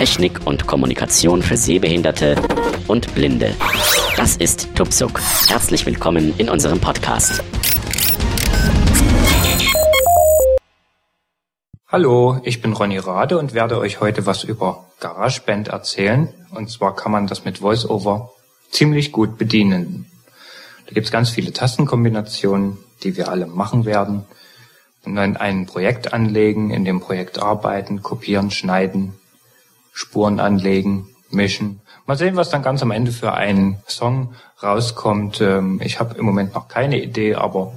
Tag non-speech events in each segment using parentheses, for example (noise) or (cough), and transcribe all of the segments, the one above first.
Technik und Kommunikation für Sehbehinderte und Blinde. Das ist Tupsuk. Herzlich willkommen in unserem Podcast. Hallo, ich bin Ronny Rade und werde euch heute was über GarageBand erzählen. Und zwar kann man das mit VoiceOver ziemlich gut bedienen. Da gibt es ganz viele Tastenkombinationen, die wir alle machen werden. Und dann ein Projekt anlegen, in dem Projekt arbeiten, kopieren, schneiden, Spuren anlegen, mischen. Mal sehen, was dann ganz am Ende für einen Song rauskommt. Ähm, ich habe im Moment noch keine Idee, aber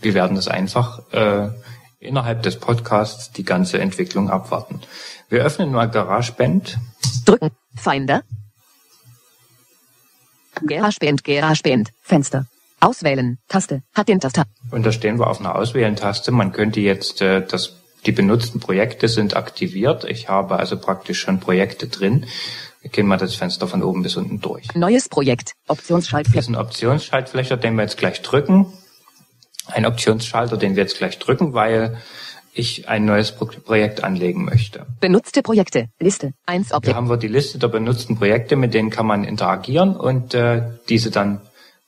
wir werden es einfach äh, innerhalb des Podcasts die ganze Entwicklung abwarten. Wir öffnen mal GarageBand. Drücken. Finder. GarageBand, GarageBand. Fenster. Auswählen. Taste. Hat den Taster. Und da stehen wir auf einer Auswählen-Taste. Man könnte jetzt äh, das die benutzten Projekte sind aktiviert. Ich habe also praktisch schon Projekte drin. Wir gehen mal das Fenster von oben bis unten durch. Neues Projekt. Das Optionsschaltfläche. ist ein Optionsschaltflächer, den wir jetzt gleich drücken. Ein Optionsschalter, den wir jetzt gleich drücken, weil ich ein neues Pro Projekt anlegen möchte. Benutzte Projekte. Liste. 1 Hier Objekt. haben wir die Liste der benutzten Projekte, mit denen kann man interagieren und äh, diese dann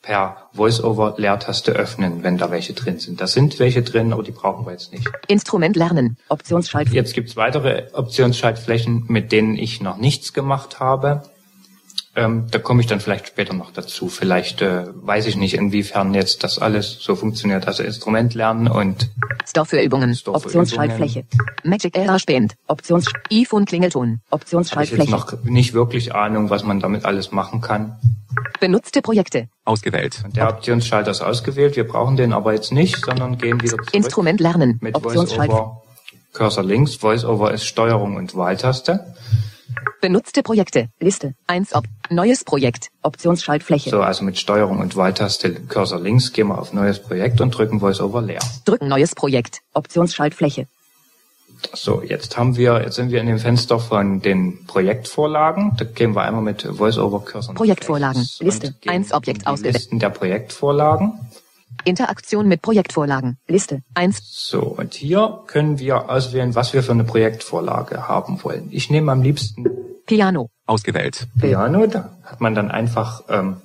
per VoiceOver-Leertaste öffnen, wenn da welche drin sind. Da sind welche drin, aber die brauchen wir jetzt nicht. Instrument lernen. Optionsschaltfläche. Jetzt gibt's weitere Optionsschaltflächen, mit denen ich noch nichts gemacht habe. Ähm, da komme ich dann vielleicht später noch dazu. Vielleicht äh, weiß ich nicht, inwiefern jetzt das alles so funktioniert. Also Instrument lernen und Store für Übungen. Store für Optionsschaltfläche. Magic GarageBand. Options. iPhone Klingelton. habe ich Optionsschaltfläche. noch nicht wirklich Ahnung, was man damit alles machen kann. Benutzte Projekte. Ausgewählt. Und der Optionsschalter ist ausgewählt. Wir brauchen den aber jetzt nicht, sondern gehen wieder zurück Instrument lernen. mit. VoiceOver. Cursor links. VoiceOver ist Steuerung und Wahltaste. Benutzte Projekte. Liste. 1 Ob. Neues Projekt. Optionsschaltfläche. So, also mit Steuerung und Wahltaste Cursor links gehen wir auf neues Projekt und drücken VoiceOver leer. Drücken neues Projekt. Optionsschaltfläche. So, jetzt haben wir, jetzt sind wir in dem Fenster von den Projektvorlagen. Da gehen wir einmal mit VoiceOver Cursor Projektvorlagen. Liste. Eins Objekt ausgewählt. Listen der Projektvorlagen. Interaktion mit Projektvorlagen. Liste. 1. So, und hier können wir auswählen, was wir für eine Projektvorlage haben wollen. Ich nehme am liebsten Piano. Ausgewählt. Piano. Da hat man dann einfach ähm,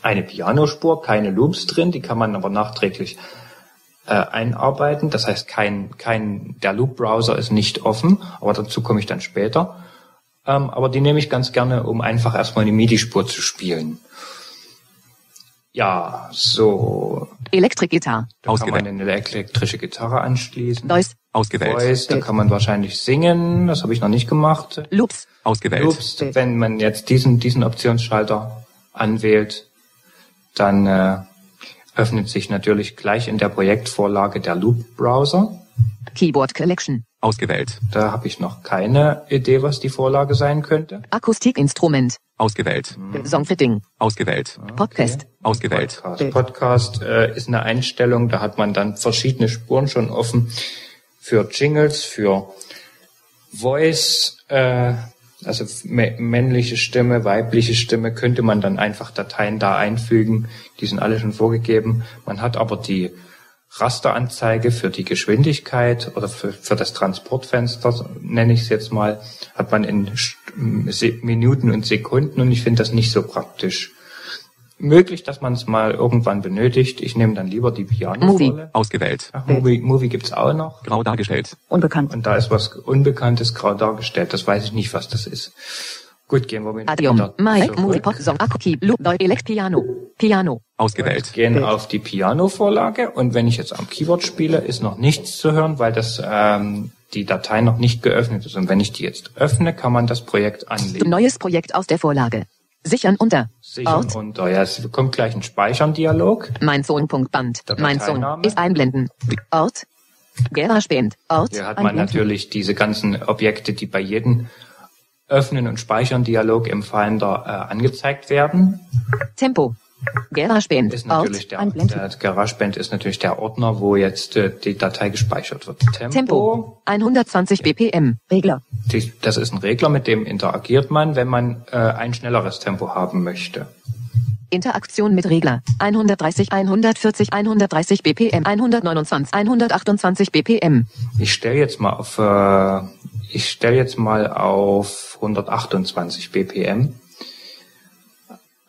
eine Pianospur, keine Loops drin, die kann man aber nachträglich äh, einarbeiten. Das heißt, kein, kein, der Loop-Browser ist nicht offen, aber dazu komme ich dann später. Ähm, aber die nehme ich ganz gerne, um einfach erstmal eine MIDI-Spur zu spielen. Ja, so. Elektrik-Gitarre. Da kann man eine elektrische Gitarre anschließen. Voice. Ausgewählt. Voice, da kann man wahrscheinlich singen. Das habe ich noch nicht gemacht. Loops. Ausgewählt. Loops, wenn man jetzt diesen, diesen Optionsschalter anwählt, dann äh, öffnet sich natürlich gleich in der Projektvorlage der Loop-Browser. Keyboard Collection. Ausgewählt. Da habe ich noch keine Idee, was die Vorlage sein könnte. Akustikinstrument. Ausgewählt. Songfitting. Ausgewählt. Podcast. Ausgewählt. Podcast, Podcast äh, ist eine Einstellung, da hat man dann verschiedene Spuren schon offen für Jingles, für Voice, äh, also mä- männliche Stimme, weibliche Stimme, könnte man dann einfach Dateien da einfügen. Die sind alle schon vorgegeben. Man hat aber die Rasteranzeige für die Geschwindigkeit oder für, für das Transportfenster, nenne ich es jetzt mal, hat man in Minuten und Sekunden und ich finde das nicht so praktisch. Möglich, dass man es mal irgendwann benötigt. Ich nehme dann lieber die Piano-Rolle. Ausgewählt. Ach, Movie, Movie gibt's auch noch. Grau dargestellt. Unbekannt. Und da ist was Unbekanntes grau dargestellt. Das weiß ich nicht, was das ist. Gut, gehen wir mit Adium. wieder Mic. zurück. Movie. Pop. Song. Akku. Key. Loop. Deu- Elekt. Piano. Piano. Ausgewählt. gehen auf die Piano-Vorlage und wenn ich jetzt am Keyboard spiele, ist noch nichts zu hören, weil das ähm, die Datei noch nicht geöffnet ist. Und wenn ich die jetzt öffne, kann man das Projekt anlegen. Neues Projekt aus der Vorlage. Sichern unter. Sichern Ort. unter. Ja, es kommt gleich ein Speichern-Dialog. Mein Sohn.band. Der Mein Sohn ist einblenden. Ort. GarageBand. Ort. Hier hat man einblenden. natürlich diese ganzen Objekte, die bei jedem Öffnen und Speichern Dialog im Finder äh, angezeigt werden. Tempo. GarageBand. Ist natürlich Ort. der, der GarageBand ist natürlich der Ordner, wo jetzt äh, die Datei gespeichert wird. Tempo, Tempo. 120 BPM. Regler. Die, das ist ein Regler, mit dem interagiert man, wenn man äh, ein schnelleres Tempo haben möchte. Interaktion mit Regler. 130, 140, 130 BPM, 129, 128 BPM. Ich stelle jetzt mal auf, äh, ich stelle jetzt mal auf 128 BPM.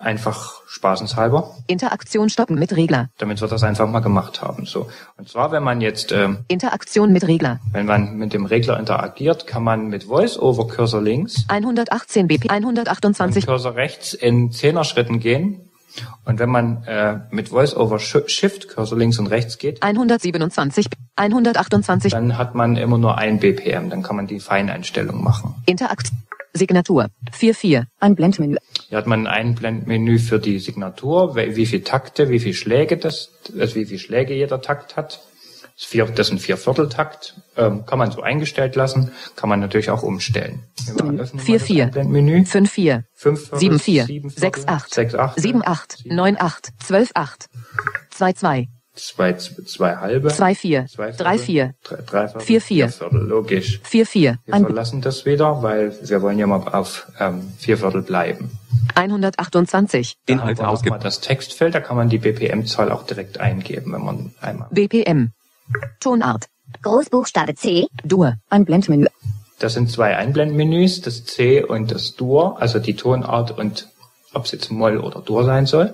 Einfach spaßenshalber, Interaktion stoppen mit Regler. damit wir das einfach mal gemacht haben. So. Und zwar, wenn man jetzt, ähm, Interaktion mit Regler. wenn man mit dem Regler interagiert, kann man mit Voice-Over Cursor links 118 BP, und 128, Cursor rechts in Zehner-Schritten gehen. Und wenn man äh, mit Voice-Over Sh- Shift Cursor links und rechts geht, 127, 128, dann hat man immer nur ein BPM. Dann kann man die Feineinstellung machen. Interakt, Signatur, 44, Ein Blendmenü. Hier hat man ein Einblendmenü für die Signatur, wie viel Takte, wie viel Schläge das, also wie viel Schläge jeder Takt hat. Das, vier, das sind vier Vierteltakt, ähm, kann man so eingestellt lassen, kann man natürlich auch umstellen. Wir öffnen mal Vier, das vier. Einblendmenü. 54, Fünf Viertel, 74, sieben Viertel, 68, sechs Achtel, 78, 98, 12, 8, 22, zwei, zwei halbe, 24, zwei Viertel, 34, drei, drei Viertel, Vier, vier. Viertel, logisch. 44, Wir ein- verlassen das wieder, weil wir wollen ja mal auf ähm, vier Viertel bleiben. 128, Da Inhalte haben wir ausgeben. nochmal das Textfeld, da kann man die BPM-Zahl auch direkt eingeben, wenn man einmal. BPM, Tonart, Großbuchstabe C. Dur, Ein Blendmenü. Das sind zwei Einblendmenüs, das C und das Dur, also die Tonart und ob es jetzt Moll oder Dur sein soll.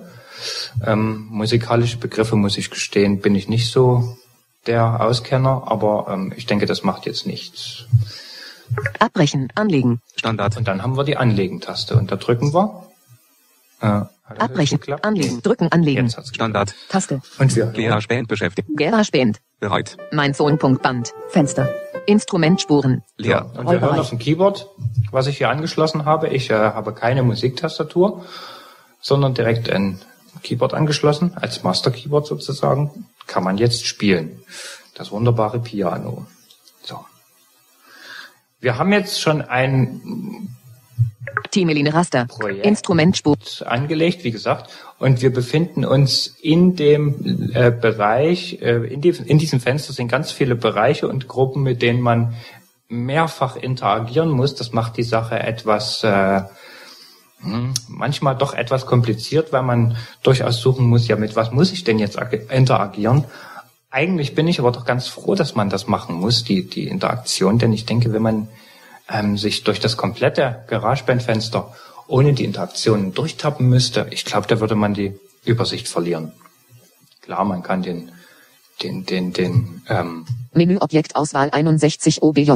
Ähm, musikalische Begriffe, muss ich gestehen, bin ich nicht so der Auskenner, aber ähm, ich denke, das macht jetzt nichts. Abbrechen, Anlegen, Standard. Und dann haben wir die Anlegen-Taste und da drücken wir. Äh, Abbrechen? Anlegen, Drücken, Anlegen, Jetzt hat's. Standard. Taste. Und wir Lehrer Spänd beschäftigt. Garage-Band, Bereit. mein Sohn.band, Fenster. Instrumentspuren, Leer. Und wir hören auf dem Keyboard, was ich hier angeschlossen habe. Ich äh, habe keine Musiktastatur, sondern direkt ein Keyboard angeschlossen, als Master Keyboard sozusagen. Kann man jetzt spielen. Das wunderbare Piano. So. Wir haben jetzt schon ein Temeline Raster, Projekt. Instrumentspur, angelegt, wie gesagt, und wir befinden uns in dem äh, Bereich, äh, in, die, in diesem Fenster sind ganz viele Bereiche und Gruppen, mit denen man mehrfach interagieren muss. Das macht die Sache etwas, äh, manchmal doch etwas kompliziert, weil man durchaus suchen muss, ja, mit was muss ich denn jetzt ag- interagieren? Eigentlich bin ich aber doch ganz froh, dass man das machen muss, die, die Interaktion, denn ich denke, wenn man ähm, sich durch das komplette GarageBand-Fenster ohne die Interaktionen durchtappen müsste, ich glaube, da würde man die Übersicht verlieren. Klar, man kann den, den, den, den, ähm, Menüobjektauswahl 61 OBJ,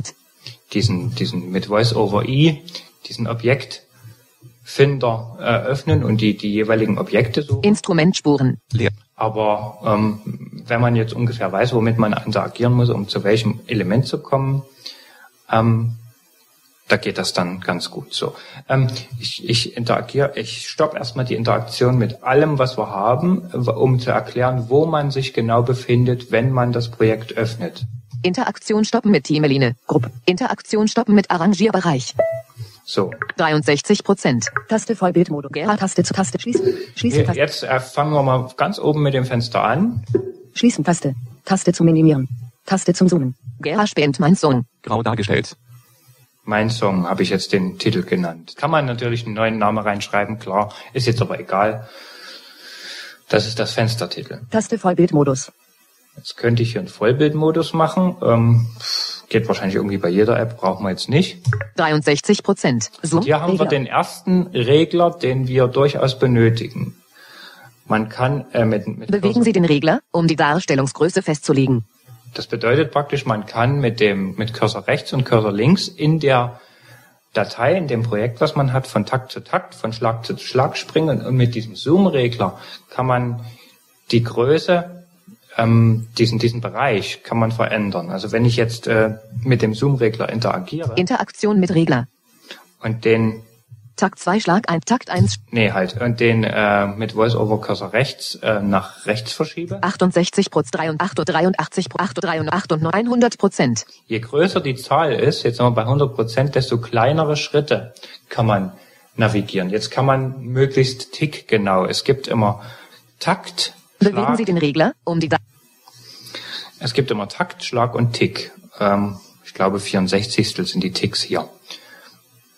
diesen, diesen mit Voice-over-E, diesen Objektfinder äh, öffnen und die, die jeweiligen Objekte suchen. Instrumentspuren, Leer. Aber ähm, wenn man jetzt ungefähr weiß, womit man interagieren muss, um zu welchem Element zu kommen, ähm, da geht das dann ganz gut so. Ähm, ich, ich interagiere, ich stoppe erstmal die Interaktion mit allem, was wir haben, um zu erklären, wo man sich genau befindet, wenn man das Projekt öffnet. Interaktion stoppen mit Temeline, Gruppe, Interaktion stoppen mit Arrangierbereich, So, 63 Prozent, Taste Vollbildmodus. Taste zu Taste schließen. Schließen Taste. jetzt äh, fangen wir mal ganz oben mit dem Fenster an. Schließen Taste. Taste zum Minimieren. Taste zum Zoomen. GarageBand mein Song, Grau dargestellt. Mein Song habe ich jetzt den Titel genannt. Kann man natürlich einen neuen Namen reinschreiben, klar, ist jetzt aber egal. Das ist das Fenstertitel. Taste Vollbildmodus. Jetzt könnte ich hier einen Vollbildmodus machen. Ähm, geht wahrscheinlich irgendwie bei jeder App, brauchen wir jetzt nicht. 63 Prozent, Zoom, Hier haben wir Regler. den ersten Regler, den wir durchaus benötigen. Man kann äh, mit, mit bewegen Sie den Regler, um die Darstellungsgröße festzulegen, Das bedeutet praktisch, man kann mit dem mit Cursor rechts und Cursor links in der Datei, in dem Projekt, was man hat, von Takt zu Takt, von Schlag zu Schlag springen und mit diesem Zoom-Regler kann man die Größe, ähm, diesen diesen Bereich kann man verändern. Also wenn ich jetzt äh, mit dem Zoom-Regler interagiere Interaktion mit Regler, und den Takt 2 Schlag 1, Takt 1, nee halt und den äh, mit Voice-over Cursor rechts äh, nach rechts verschiebe, 68 Prozent, 83 83 und 900 Prozent, Je größer die Zahl ist, jetzt sind wir bei 100 Prozent, desto kleinere Schritte kann man navigieren. Jetzt kann man möglichst tickgenau. Es gibt immer Takt, bewegen Sie den Regler, um die Da es gibt immer Takt, Schlag und Tick. Ähm, ich glaube 64 sind die Ticks hier.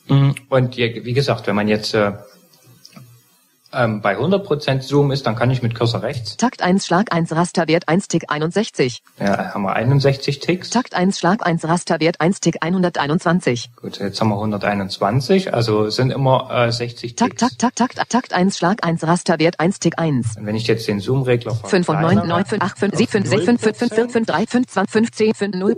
Mm, Und je, wie gesagt, wenn man jetzt äh, ähm, bei 100% Zoom ist, dann kann ich mit Cursor rechts, Takt 1 Schlag 1 Rasterwert 1 Tick 61. ja, haben wir 61 Ticks. Takt 1 Schlag 1 Rasterwert 1 Tick 121. Gut, jetzt haben wir 121, also sind immer äh, 60 Takt, Ticks. Takt, Takt, Takt, Takt 1 Schlag 1 Rasterwert 1 Tick 1. Und wenn ich jetzt den Zoom-Regler 5 und 9, 9, 5, 8, 5, 7, 5, 6, 5, 5, 5, 4, 5, 3, 5, 20, 5, 10, 5, 0.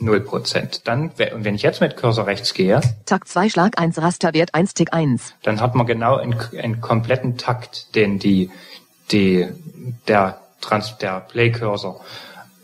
0%. Dann, we- und wenn ich jetzt mit Cursor rechts gehe, Takt 2 Schlag 1 Rasterwert 1 Tick 1. dann hat man genau einen, einen kompletten Takt, den die, die, der, Trans, der Play-Cursor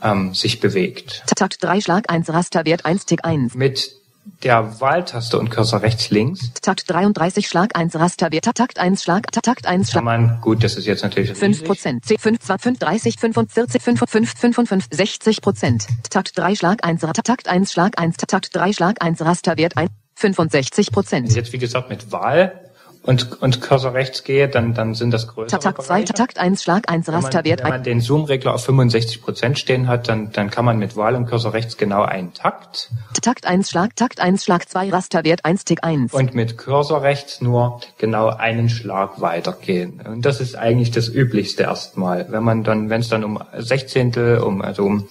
ähm, sich bewegt. Takt 3 Schlag 1 Rasterwert 1 Tick 1. Mit der Wahltaste und Cursor rechts links Takt 33 Schlag 1 Rasterwert Takt 1 Schlag Takt 1 kann Schlag man, gut, das ist jetzt natürlich 5 riesig. Prozent, 10, 5, 20, 30, 45, 55, 55, 60 Prozent. Takt 3 Schlag 1, Ra- Takt 1 Schlag 1, Takt 3 Schlag 1 Rasterwert 1, 65 Wenn ich Prozent. jetzt, wie gesagt, mit Wahl und, und Cursor rechts gehe, dann, dann sind das größere Takt 2, Bereiche. Takt 1 Schlag 1 Wenn man, Rasterwert wenn 1. man den Zoom-Regler auf 65% stehen hat, dann, dann kann man mit Wahl und Cursor rechts genau einen Takt Takt 1 Schlag, Takt 1 Schlag 2 Rasterwert 1 Tick 1. und mit Cursor rechts nur genau einen Schlag weitergehen. Und das ist eigentlich das Üblichste erstmal. Wenn man dann, wenn es dann um Sechzehntel, um, also um,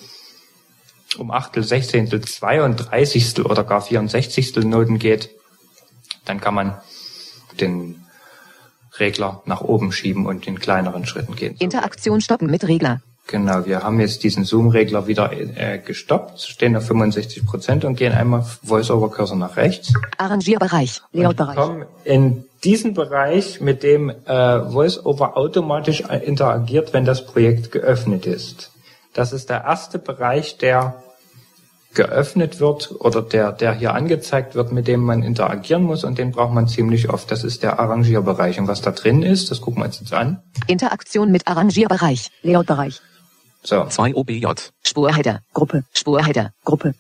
um Achtel, Sechzehntel, Zweiunddreißigstel oder gar Vierundsechzigstel Noten geht, dann kann man den Regler nach oben schieben und in kleineren Schritten gehen. Interaktion stoppen mit Regler. Genau, wir haben jetzt diesen Zoom-Regler wieder äh, gestoppt, stehen auf 65 Prozent und gehen einmal Voice-over-Cursor nach rechts. Arrangierbereich. Layout-Bereich. kommen in diesen Bereich, mit dem äh, VoiceOver automatisch äh, interagiert, wenn das Projekt geöffnet ist. Das ist der erste Bereich, der geöffnet wird oder der, der hier angezeigt wird, mit dem man interagieren muss und den braucht man ziemlich oft. Das ist der Arrangierbereich. Und was da drin ist, das gucken wir uns jetzt an. Interaktion mit Arrangierbereich. Layout-Bereich. So, 2 OBJ. Spurheader. Gruppe. Spurheader. Gruppe.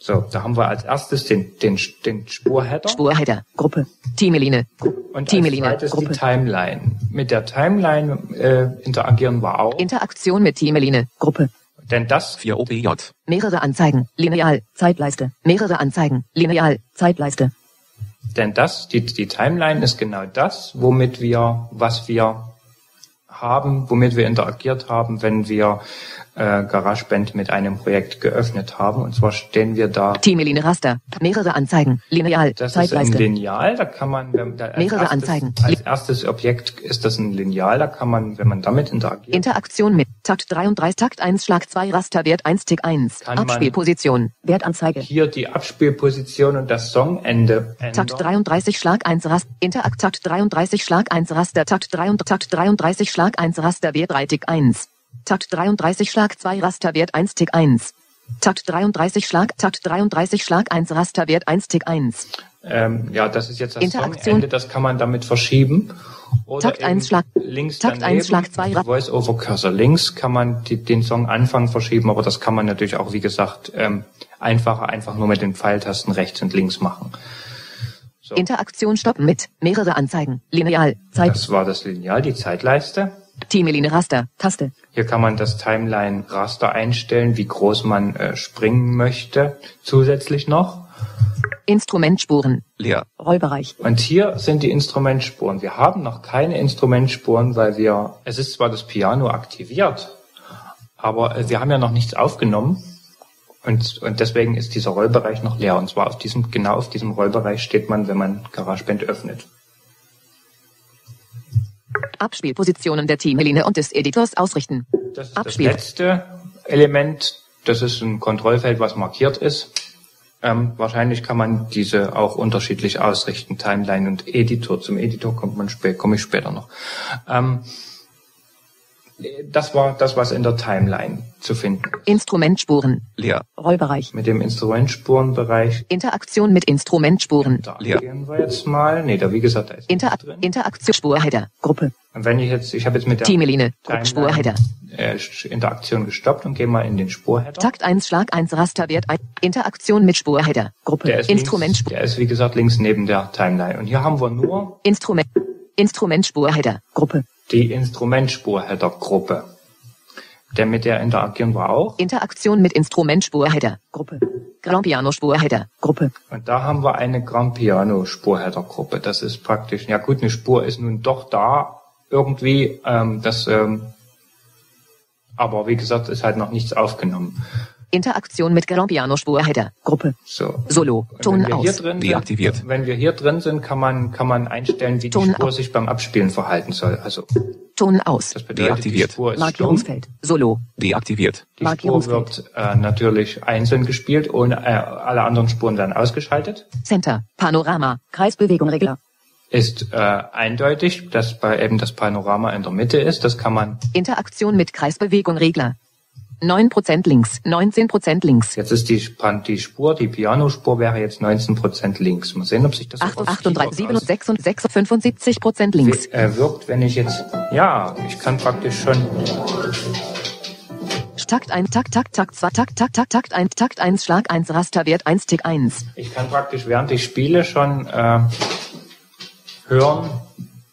so, da haben wir als erstes den, den, den Spurheader. Spurheader. Gruppe. Teamelinie. Und als Teamelinie. zweites die Gruppe. Timeline. Mit der Timeline äh, interagieren wir auch, Interaktion mit Teamelinie. Gruppe. Denn das 4 OBJ. Mehrere Anzeigen. Lineal. Zeitleiste. Mehrere Anzeigen. Lineal. Zeitleiste. Denn das, die, die Timeline ist genau das, womit wir, was wir haben, womit wir interagiert haben, wenn wir äh, GarageBand mit einem Projekt geöffnet haben. Und zwar stehen wir da, Teamelinie Raster. Mehrere Anzeigen. Lineal. das ist ein Zeitleiste. Lineal, da kann man, wenn, da Mehrere erstes, Anzeigen. Als erstes Objekt ist das ein Lineal, da kann man, wenn man damit interagiert, Interaktion mit Takt 33, Takt 1, Schlag 2, Rasterwert 1, Tick 1. Kann man- Abspielposition. Wertanzeige. hier die Abspielposition und das Songende ändern. Takt 33, Schlag 1, Rast. Interakt Takt 33, Schlag 1, Raster. Takt 33, Takt 33, Schlag 1, Rasterwert 3, Tick 1. Takt 33, Schlag 2, Rasterwert 1, Tick 1. Takt 33, Schlag, Takt 33, Schlag 1, Rasterwert 1, Tick 1. Ähm, ja, das ist jetzt das Interaktion. Songende, das kann man damit verschieben. Oder Takt eben eins, Schlag- links Takt daneben, eins, Schlag zwei, Ra- Voice over Cursor. Links kann man die, den Songanfang verschieben, aber das kann man natürlich auch, wie gesagt, ähm, einfacher einfach nur mit den Pfeiltasten rechts und links machen. So, Interaktion stoppen mit mehrere Anzeigen. Lineal. Zeit. das war das Lineal, die Zeitleiste. Teamelinie Raster. Taste. Hier kann man das Timeline-Raster einstellen, wie groß man äh, springen möchte, zusätzlich noch. Instrumentspuren. Leer. Rollbereich. Und hier sind die Instrumentspuren. Wir haben noch keine Instrumentspuren, weil wir, es ist zwar das Piano aktiviert, aber äh, wir haben ja noch nichts aufgenommen. Und, und deswegen ist dieser Rollbereich noch leer. Und zwar auf diesem, genau auf diesem Rollbereich steht man, wenn man GarageBand öffnet. Abspielpositionen der Teamelinie und des Editors ausrichten. Das ist das Abspiel. letzte Element. Das ist ein Kontrollfeld, was markiert ist. Ähm, wahrscheinlich kann man diese auch unterschiedlich ausrichten, Timeline und Editor. Zum Editor kommt man spät, komme ich später noch. Ähm, das war das, was in der Timeline zu finden ist. Instrumentspuren. Leer. Rollbereich. Mit dem Instrumentspurenbereich, Interaktion mit Instrumentspuren. da gehen wir jetzt mal. Nee, da wie gesagt, da ist nichts drin. Interaktion Spurheader. Gruppe. Und wenn ich jetzt, ich habe jetzt mit der. Timeline, Spurheader. äh, Interaktion gestoppt und gehe mal in den Spurheader. Takt 1, Schlag 1, Rasterwert 1. Interaktion mit Spurheader. Gruppe. Der ist, Instrument- links, der ist wie gesagt links neben der Timeline. Und hier haben wir nur Instrument. Instrumentspurheader. Gruppe. Die Instrumentspurheader-Gruppe. Der mit der interagieren wir auch. Interaktion mit Instrumentspurheader. Gruppe. Grand Piano Spurheader. Gruppe. Und da haben wir eine Grand Piano Spurheader-Gruppe. Das ist praktisch, ja gut, eine Spur ist nun doch da irgendwie. Ähm, das, ähm, aber wie gesagt, ist halt noch nichts aufgenommen. Interaktion mit Grand Piano Spurheader. Gruppe. So. Solo. Und Ton wenn wir hier aus. drin Deaktiviert. Sind, wenn wir hier drin sind, kann man, kann man einstellen, wie die Ton Spur ab. sich beim Abspielen verhalten soll. Also, Ton aus. das bedeutet, die Deaktiviert. Spur ist stumm. Markierungsfeld. Solo. Deaktiviert. Die Spur wird äh, natürlich einzeln gespielt, ohne äh, alle anderen Spuren werden ausgeschaltet. Center. Panorama. Kreisbewegung Regler. Ist äh, eindeutig, dass bei eben das Panorama in der Mitte ist. Das kann man. Interaktion mit Kreisbewegung Regler. 9% links. 19% links. Jetzt ist die, die Spur, die Pianospur wäre jetzt 19% links. Mal sehen, ob sich das auch aufs 38, Keyboard 37, 76, 75% links. äh, wirkt, wenn ich jetzt. Ja, ich kann praktisch schon. Takt 1, Takt, Takt, Takt 2, Takt, Takt, Takt, Takt 1, Takt 1, Schlag 1, Rasterwert 1, Tick 1. Ich kann praktisch während ich spiele schon äh, hören,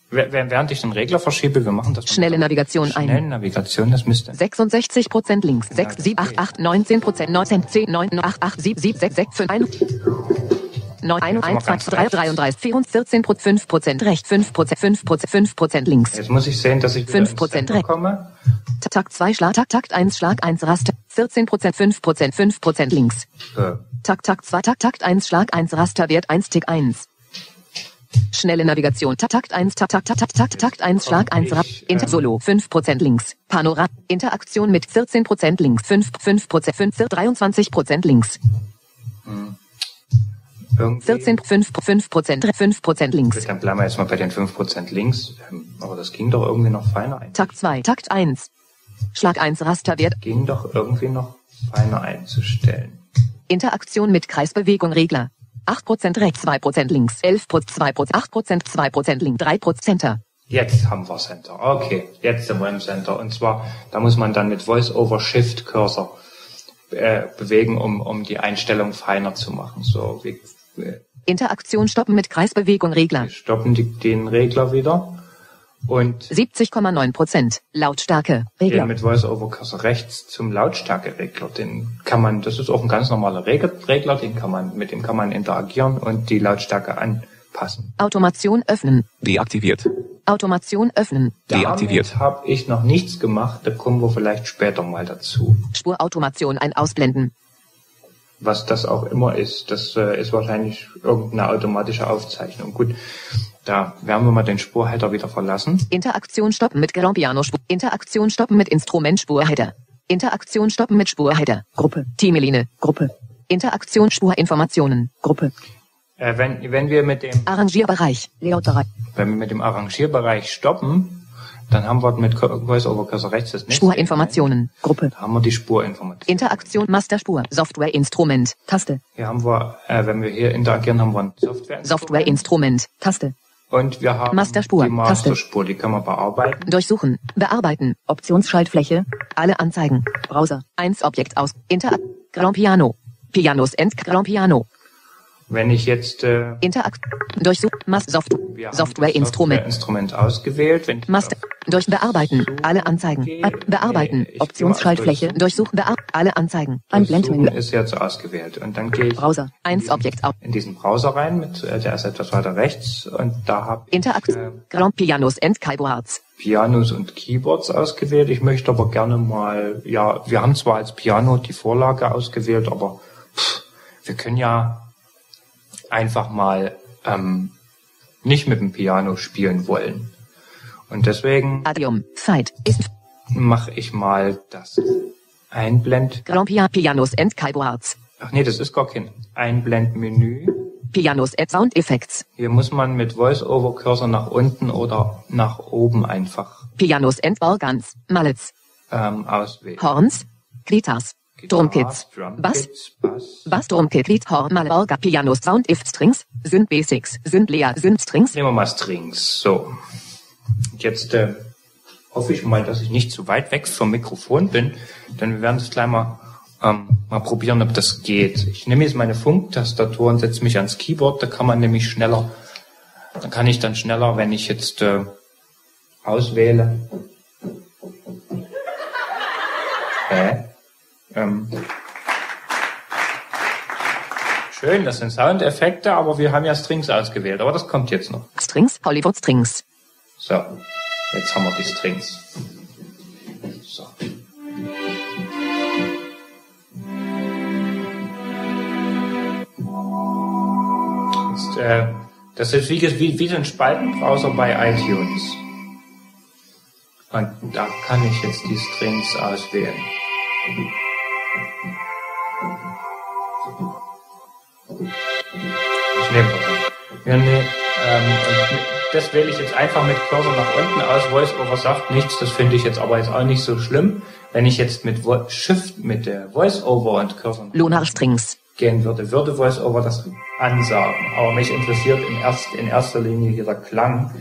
während ich den Regler verschiebe. Wir machen das. Schnelle Navigation Schnelle ein. Navigation, das müsste. 66% links. 6, 7, 8, 8, 19%, 19, 10, 9, 8, 8, 7, 7, 6, 6, 5, 1. 9, 1, 1, 2, 3, 33, 14%, 5 Prozent rechts, 5 Prozent, 5 Prozent, 5 Prozent links. Jetzt muss ich sehen, dass ich wieder 5% ins Center recht. komme. Takt 2, Schlag, Takt, Takt 1, Schlag 1, Raster, 14 Prozent, 5 Prozent, 5 Prozent links. Äh, Takt, Takt 2, Takt, Takt 1, Schlag 1, Rasterwert 1, Tick 1. Schnelle Navigation, Takt, Takt 1, Takt, Takt, Takt, Takt, Takt 1, Schlag 1, Rap, Ich, Inter, ähm, Solo, 5% links. Panorama, Interaktion mit 14% links, 5, 5%, 5, 23% links. irgendwie, 14, 5, 5%, 5% links. Dann bleiben wir jetzt mal bei den 5% links. Ähm, Aber das ging doch irgendwie noch feiner ein. Takt 2, Takt 1. Schlag 1, Rasterwert, Ging doch irgendwie noch feiner einzustellen. Interaktion mit Kreisbewegung Regler. 8% rechts, 2% links, 11%, 2%, 8%, 2% links, 3% Center. Jetzt haben wir Center. Okay, jetzt sind wir im Center. Und zwar, da muss man dann mit Voice-over Shift Cursor äh, bewegen, um, um die Einstellung feiner zu machen. So, wir, wir Interaktion stoppen mit Kreisbewegung Regler. stoppen die, den Regler wieder und 70,9%. Lautstärke. gehen Regler. mit Voice-over Cursor rechts zum Lautstärkeregler. Den kann man, das ist auch ein ganz normaler Regler, den kann man, mit dem kann man interagieren und die Lautstärke anpassen. Automation öffnen. Deaktiviert. Automation öffnen. Deaktiviert. Habe ich noch nichts gemacht, da kommen wir vielleicht später mal dazu. Spurautomation ein ausblenden. was das auch immer ist. Das äh, ist wahrscheinlich irgendeine automatische Aufzeichnung. Gut, da werden wir mal den Spurheader wieder verlassen. Interaktion stoppen mit Grand Piano Spur. Interaktion stoppen mit Instrument Spurheader. Interaktion stoppen mit Spurheader. Gruppe. Teamline. Gruppe. Interaktion Spurinformationen. Gruppe. Äh, wenn, wenn wir mit dem Arrangierbereich. Layoutbereich. wenn wir mit dem Arrangierbereich stoppen, dann haben wir mit Voice-over Cursor rechts das nächste. Spurinformationen. Gruppe. Da haben wir die Spurinformation. Interaktion Masterspur. Softwareinstrument. Taste. Hier haben wir, äh, wenn wir hier interagieren, haben wir ein Software. Softwareinstrument. Taste. Und wir haben Masterspur. die Masterspur, die kann man bearbeiten. Durchsuchen. Bearbeiten. Optionsschaltfläche. Alle Anzeigen. Browser. 1 Objekt aus. Interak. Grand Piano. Pianos End Grand Piano. Wenn ich jetzt äh, Interakt. Durchsuch. Mas Soft. wir haben Softwareinstrument. das Softwareinstrument ausgewählt. Wenn ich Master. auf Durch Bearbeiten. Alle Anzeigen. gehe, Bearbeiten. nee, ich Optionsschaltfläche. Durchsuchen. Bear alle Anzeigen. Ein Blendmenü. ist jetzt ausgewählt. Und dann gehe ich Browser. 1 Objekt auf. in diesen Browser rein, mit, äh, der ist etwas weiter rechts. Und da habe ich Interakt. äh, Grand Pianos End Keyboards. Pianos und Keyboards ausgewählt. Ich möchte aber gerne mal, ja, wir haben zwar als Piano die Vorlage ausgewählt, aber pff, wir können ja einfach mal ähm, nicht mit dem Piano spielen wollen. Und deswegen Adium. Zeit. Ist mache ich mal das Einblend. Grand Pia Pianos End Keyboards. Ach nee, das ist gar kein Einblendmenü. Pianos End Sound Effects. Hier muss man mit Voice-over-Cursor nach unten oder nach oben einfach Pianos End Organs. Mallets. ähm, auswählen. Horns. Guitars. Drumkits. Bass. Bass. Drumkit Lied Horn Mal Orga Pianos Sound If Strings. Synth Basics. Synth Lea Synth Strings. Nehmen wir mal Strings. So. Jetzt äh, hoffe ich mal, dass ich nicht zu weit weg vom Mikrofon bin, denn wir werden das gleich mal, ähm, mal probieren, ob das geht. Ich nehme jetzt meine Funktastatur und setze mich ans Keyboard. Da kann man nämlich schneller, da kann ich dann schneller, wenn ich jetzt äh, auswähle. Hä? Ähm, schön, das sind Soundeffekte, aber wir haben ja Strings ausgewählt, aber das kommt jetzt noch. Strings, Hollywood Strings. So, jetzt haben wir die Strings. So. Jetzt, äh, das ist wie, wie, wie so ein Spaltenbrowser bei iTunes. Und da kann ich jetzt die Strings auswählen. Ich nehme das. Ja, nee, ähm, das wähle ich jetzt einfach mit Cursor nach unten aus. VoiceOver sagt nichts, das finde ich jetzt aber jetzt auch nicht so schlimm. Wenn ich jetzt mit Vo Shift, mit der VoiceOver und Cursor Lunar Strings. gehen würde, würde VoiceOver das ansagen. Aber mich interessiert in, erst, in erster Linie hier der Klang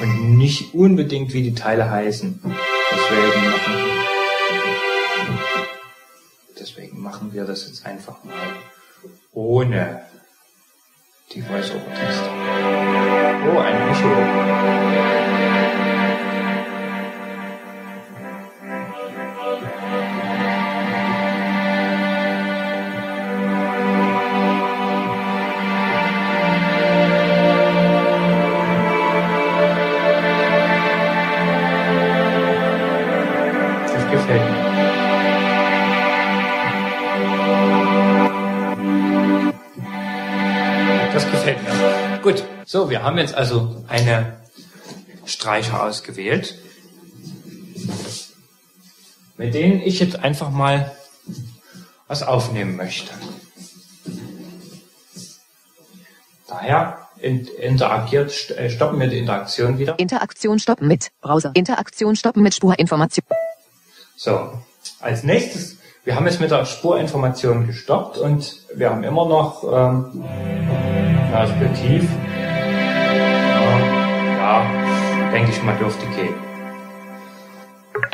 und nicht unbedingt, wie die Teile heißen. Deswegen machen, machen wir das jetzt einfach mal ohne die Voice-Over-Taste. Oh, ein Echo. So, wir haben jetzt also eine Streicher ausgewählt, mit denen ich jetzt einfach mal was aufnehmen möchte. Daher in, interagiert, äh, stoppen wir die Interaktion wieder. Interaktion stoppen mit Browser. Interaktion stoppen mit Spurinformation. So, als nächstes, wir haben jetzt mit der Spurinformation gestoppt und wir haben immer noch ähm, ja, denke ich mal, dürfte gehen.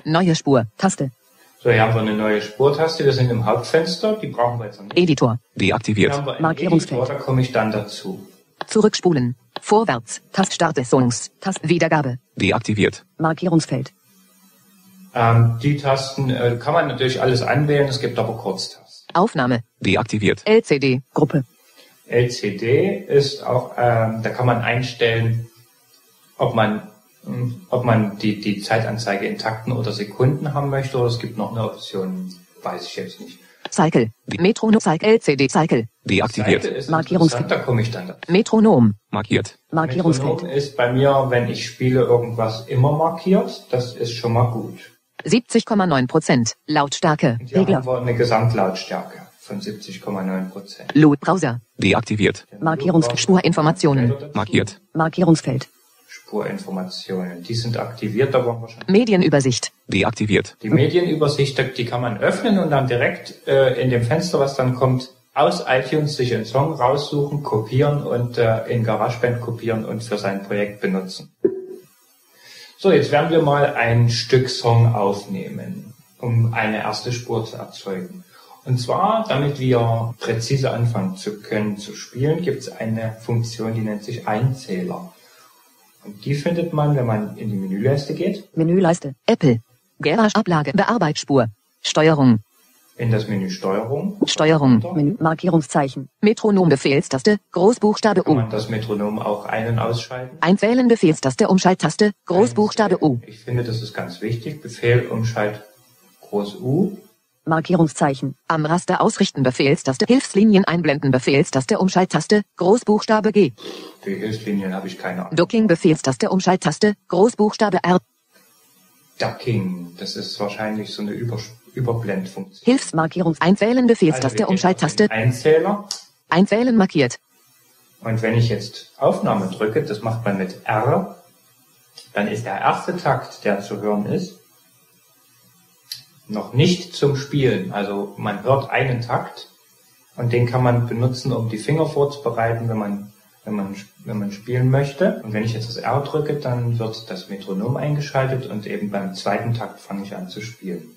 Neue Spur. Taste. So, hier haben wir eine neue Spurtaste. Wir sind im Hauptfenster. Die brauchen wir jetzt noch nicht. Editor. Deaktiviert. Markierungsfeld. Editor, da komme ich dann dazu. Zurückspulen. Vorwärts. Tast Start des Songs. Tast Wiedergabe. Deaktiviert. Markierungsfeld. Ähm, die Tasten äh, kann man natürlich alles anwählen. Es gibt aber Kurztasten. Aufnahme. Deaktiviert. LCD. Gruppe. LCD ist auch, ähm, da kann man einstellen, ob man, ob man die, die Zeitanzeige in Takten oder Sekunden haben möchte, oder es gibt noch eine Option, weiß ich jetzt nicht. Cycle. Metronom Cycle. LCD Cycle. Deaktiviert. Markierungsfeld. da komme ich dann. Metronom. Markiert. Markierungsfeld. Metronom ist bei mir, wenn ich spiele, irgendwas immer markiert. Das ist schon mal gut. 70,9 Prozent. Lautstärke. Und hier Regler. haben wir eine Gesamtlautstärke von 70,9 Prozent. Load Browser. Deaktiviert. Markierungs- Spurinformationen. Markiert. Markierungsfeld. Spurinformationen. Die sind aktiviert, da waren wir schon. Medienübersicht. Deaktiviert. Die Medienübersicht, die kann man öffnen und dann direkt äh, in dem Fenster, was dann kommt, aus iTunes sich einen Song raussuchen, kopieren und äh, in GarageBand kopieren und für sein Projekt benutzen. So, jetzt werden wir mal ein Stück Song aufnehmen, um eine erste Spur zu erzeugen. Und zwar, damit wir präzise anfangen zu können zu spielen, gibt es eine Funktion, die nennt sich Einzähler. Und die findet man, wenn man in die Menüleiste geht, Menüleiste. Apple. Garage Ablage. Bearbeitspur. Steuerung. in das Menü Steuerung. Steuerung. Menü. Markierungszeichen. Metronom Befehlstaste. Großbuchstabe Kann U. man das Metronom auch ein- und ausschalten? Einwählen Befehlstaste. Umschalttaste. Großbuchstabe U. Ich finde, das ist ganz wichtig. Befehl, Umschalt, Groß U. Markierungszeichen. Am Raster ausrichten Befehlstaste. Hilfslinien einblenden Befehlstaste. Umschalttaste. Großbuchstabe G. Die Hilfslinien habe ich keine Ahnung. Ducking Befehlstaste. Umschalttaste. Großbuchstabe R. Ducking, das ist wahrscheinlich so eine Über Überblendfunktion. Hilfsmarkierung. Einwählen Befehlstaste. Also Umschalttaste. Einzähler. Einwählen markiert. Und wenn ich jetzt Aufnahme drücke, das macht man mit R, dann ist der erste Takt, der zu hören ist, noch nicht zum Spielen. Also man hört einen Takt und den kann man benutzen, um die Finger vorzubereiten, wenn man, wenn man, wenn man spielen möchte. Und wenn ich jetzt das R drücke, dann wird das Metronom eingeschaltet und eben beim zweiten Takt fange ich an zu spielen.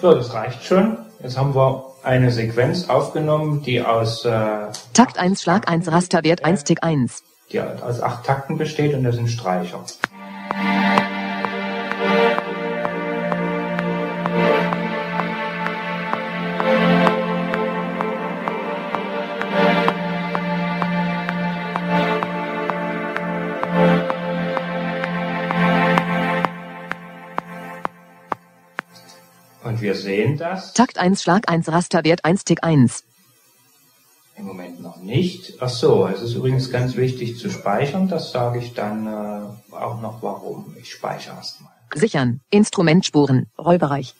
So, das reicht schon. Jetzt haben wir eine Sequenz aufgenommen, die aus, äh, Takt 1 Schlag 1 Rasterwert 1 Tick 1. die aus acht Takten besteht und das sind Streicher. Sehen das Takt 1 Schlag 1 Rasterwert 1 Tick 1. im Moment noch nicht. Ach so, es ist übrigens ganz wichtig zu speichern. Das sage ich dann äh, auch noch warum. Ich speichere erstmal. Sichern. Instrumentspuren. Rollbereich.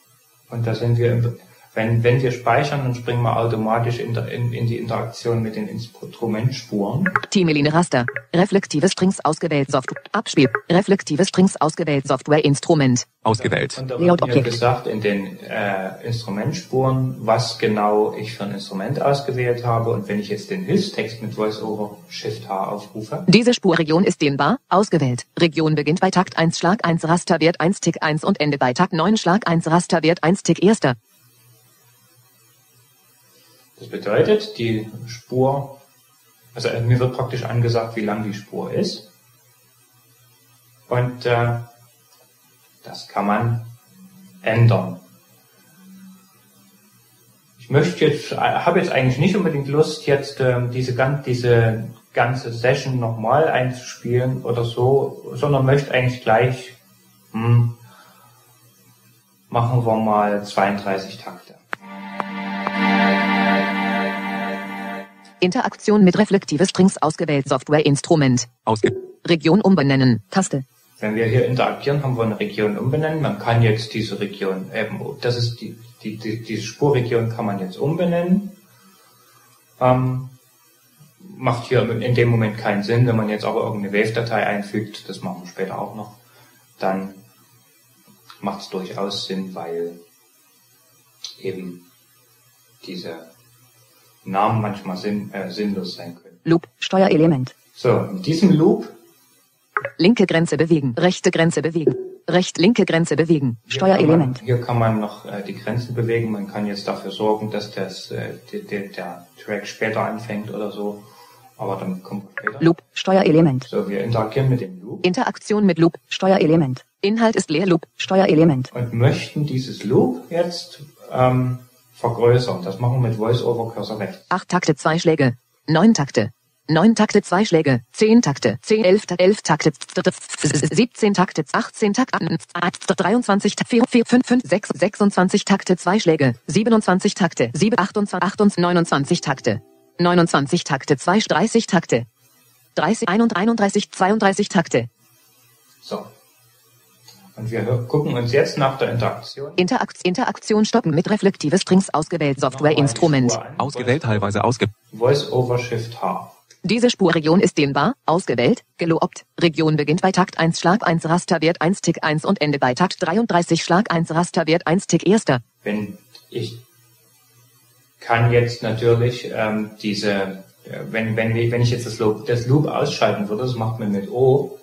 Und da sind wir, im, wenn, wenn wir speichern, dann springen wir automatisch in, in, in die Interaktion mit den Instrumentspuren. Temeline Raster. Reflektive Strings ausgewählt Software. Abspiel. Reflektive Strings ausgewählt Software Instrument. Ausgewählt. Und da wird mir gesagt in den äh, Instrumentspuren, was genau ich für ein Instrument ausgewählt habe. Und wenn ich jetzt den Hilfstext mit VoiceOver Shift H aufrufe, Diese Spurregion ist dehnbar. Ausgewählt. Region beginnt bei Takt 1 Schlag 1 Rasterwert 1 Tick 1 und Ende bei Takt 9 Schlag 1 Rasterwert 1 Tick 1. das bedeutet, die Spur, also äh, mir wird praktisch angesagt, wie lang die Spur ist. Und äh, das kann man ändern. Ich möchte jetzt, äh, habe jetzt eigentlich nicht unbedingt Lust, jetzt ähm, diese, diese ganze Session nochmal einzuspielen oder so, sondern möchte eigentlich gleich, hm, machen wir mal 32 Takte. Interaktion mit reflektive Strings ausgewählt Software Instrument. Ausge Region umbenennen. Taste. Wenn wir hier interagieren, haben wir eine Region umbenennen. Man kann jetzt diese Region eben, das ist die, die, die diese Spurregion kann man jetzt umbenennen. Ähm, macht hier in dem Moment keinen Sinn, wenn man jetzt aber irgendeine Wave-Datei einfügt, das machen wir später auch noch, dann macht es durchaus Sinn, weil eben diese Namen manchmal sinn, äh, sinnlos sein können. Loop. Steuerelement. So, mit diesem Loop Linke Grenze bewegen. Rechte Grenze bewegen. Recht linke Grenze bewegen. Hier kann man, Steuerelement. hier kann man noch äh, die Grenzen bewegen. Man kann jetzt dafür sorgen, dass das, äh, de, de, der Track später anfängt oder so. Aber dann kommt er später. Loop. Steuerelement. So, wir interagieren mit dem Loop Interaktion mit Loop. Steuerelement. Inhalt ist leer Loop. Steuerelement. und möchten dieses Loop jetzt ähm, vergrößern. Das machen wir mit VoiceOver Cursor rechts. 8 Takte 2 Schläge. 9 Takte. 9 Takte 2 Schläge. 10 Takte. 10 11 Ta- 11 Takte. 17 Takte. 18 Takte. 23 Ta- 4 4 5 5 6 26 Takte 2 Schläge. 27 Takte. 7 28 28 29 Takte. 29 Takte 2 30 Takte. 30 31 32 Takte. So. Und wir gucken uns jetzt nach der Interaktion Interakt Interaktion stoppen mit reflektive Strings ausgewählt Software nochmal die Instrument. Spur an. Ausgewählt, teilweise ausge VoiceOver Shift H. Diese Spurregion ist dehnbar, ausgewählt, gelobt. Region beginnt bei Takt 1 Schlag 1 Rasterwert 1 Tick 1 und Ende bei Takt 33 Schlag 1 Rasterwert 1 Tick 1. wenn ich kann jetzt natürlich ähm, diese, äh, wenn, wenn, wenn ich jetzt das Loop, das Loop ausschalten würde, das macht man mit O,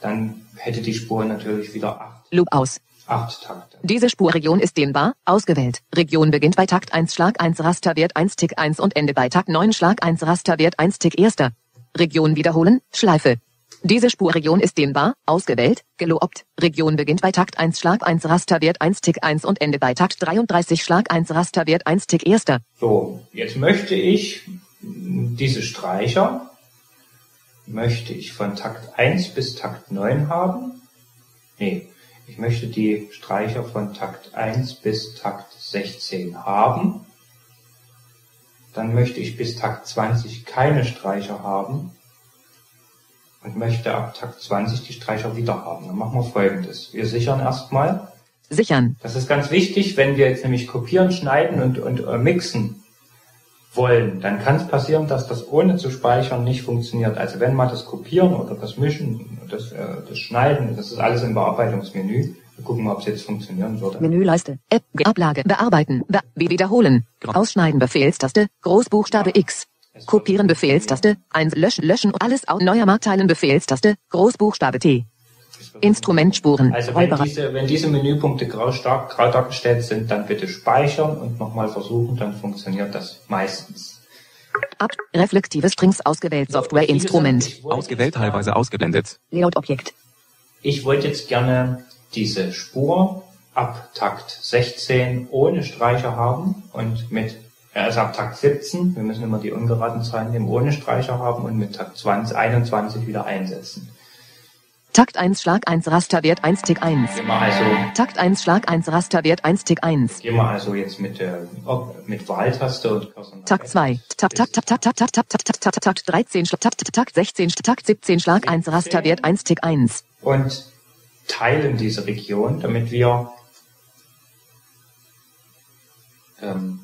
dann hätte die Spur natürlich wieder acht, Loop aus. acht Takte. Diese Spurregion ist dehnbar, ausgewählt. Region beginnt bei Takt 1 Schlag 1 Rasterwert 1 Tick 1 und Ende bei Takt 9 Schlag 1 Rasterwert 1 Tick 1. Region wiederholen, Schleife. Diese Spurregion ist dehnbar, ausgewählt, gelobt. Region beginnt bei Takt 1 Schlag 1 Rasterwert 1 Tick 1 und Ende bei Takt 33 Schlag 1 Rasterwert 1 Tick 1. So, jetzt möchte ich diese Streicher, möchte ich von Takt 1 bis Takt 9 haben. Nee, ich möchte die Streicher von Takt 1 bis Takt 16 haben. Dann möchte ich bis Takt 20 keine Streicher haben und möchte ab Takt 20 die Streicher wieder haben. Dann machen wir folgendes. Wir sichern erstmal. Sichern. Das ist ganz wichtig, wenn wir jetzt nämlich kopieren, schneiden und, und äh, mixen wollen, dann kann es passieren, dass das ohne zu speichern nicht funktioniert. Also wenn mal das Kopieren oder das Mischen, das, äh, das Schneiden, das ist alles im Bearbeitungsmenü. Wir gucken mal, ob es jetzt funktionieren würde. Menüleiste. App, Ablage, bearbeiten, be wiederholen, ausschneiden, Befehlstaste, Großbuchstabe X, kopieren, Befehlstaste, 1, löschen, löschen, alles aus, neuer Markteilen, Befehlstaste, Großbuchstabe T, Instrumentspuren. Also wenn diese, wenn diese Menüpunkte grau, stark, grau dargestellt sind, dann bitte speichern und nochmal versuchen, dann funktioniert das meistens. Ab. Reflektive Strings ausgewählt. Software Instrument. Ich wollte Ausgewählt, jetzt gerne- teilweise ausgeblendet. Layout-Objekt. Ich wollte jetzt gerne diese Spur ab Takt 16 ohne Streicher haben und mit, äh, also ab Takt 17, wir müssen immer die ungeraden Zahlen nehmen, ohne Streicher haben und mit Takt 20, 21 wieder einsetzen. Takt 1 Schlag 1 Rasterwert 1 Tick 1. Gehen wir also, Takt 1 Schlag 1 Rasterwert 1 Tick 1. gehen wir also jetzt mit, ob- mit Wahltaste und Takt rechts. 2. Takt Takt Takt Takt Takt Takt Takt Takt Takt Takt 13 Schlag Takt Takt 16 Takt 17 Schlag 1 Rasterwert 1 Tick 1. und teilen diese Region, damit wir ähm,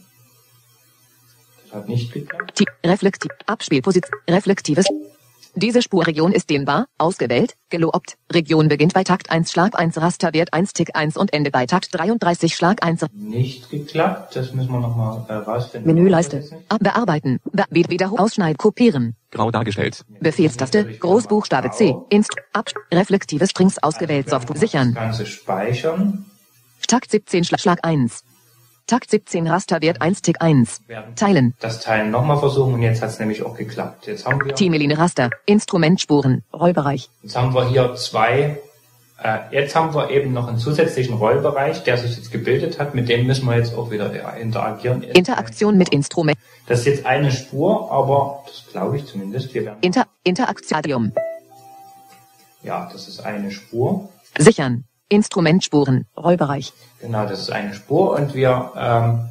das hat nicht geklappt. Ti- Reflektiv. Abspielposition. Reflektives. Diese Spurregion ist dehnbar, ausgewählt, gelobt. Region beginnt bei Takt 1 Schlag 1 Rasterwert 1 Tick 1 und Ende bei Takt 33 Schlag 1. Nicht geklappt, das müssen wir nochmal äh, rausfinden. Menüleiste. Bearbeiten. Be Wiederhol Ausschneid kopieren. Grau dargestellt. Befehlstaste. Großbuchstabe C. Inst. Ab. Reflektive Strings ausgewählt. Software Das sichern. Ganze speichern. Takt 17 Schlag, Schlag 1. Takt 17 Rasterwert 1 Tick 1. Werden Teilen. das Teilen nochmal versuchen und jetzt hat es nämlich auch geklappt. Jetzt haben wir, Teameline Raster. Instrumentspuren. Rollbereich. jetzt haben wir hier zwei, äh, jetzt haben wir eben noch einen zusätzlichen Rollbereich, der sich jetzt gebildet hat, mit dem müssen wir jetzt auch wieder interagieren. Interaktion mit Instrument. Das ist jetzt eine Spur, aber das glaube ich zumindest. Wir werden, Inter Interaktium. ja, das ist eine Spur. Sichern. Instrumentspuren. Rollbereich. Genau, das ist eine Spur und wir ähm,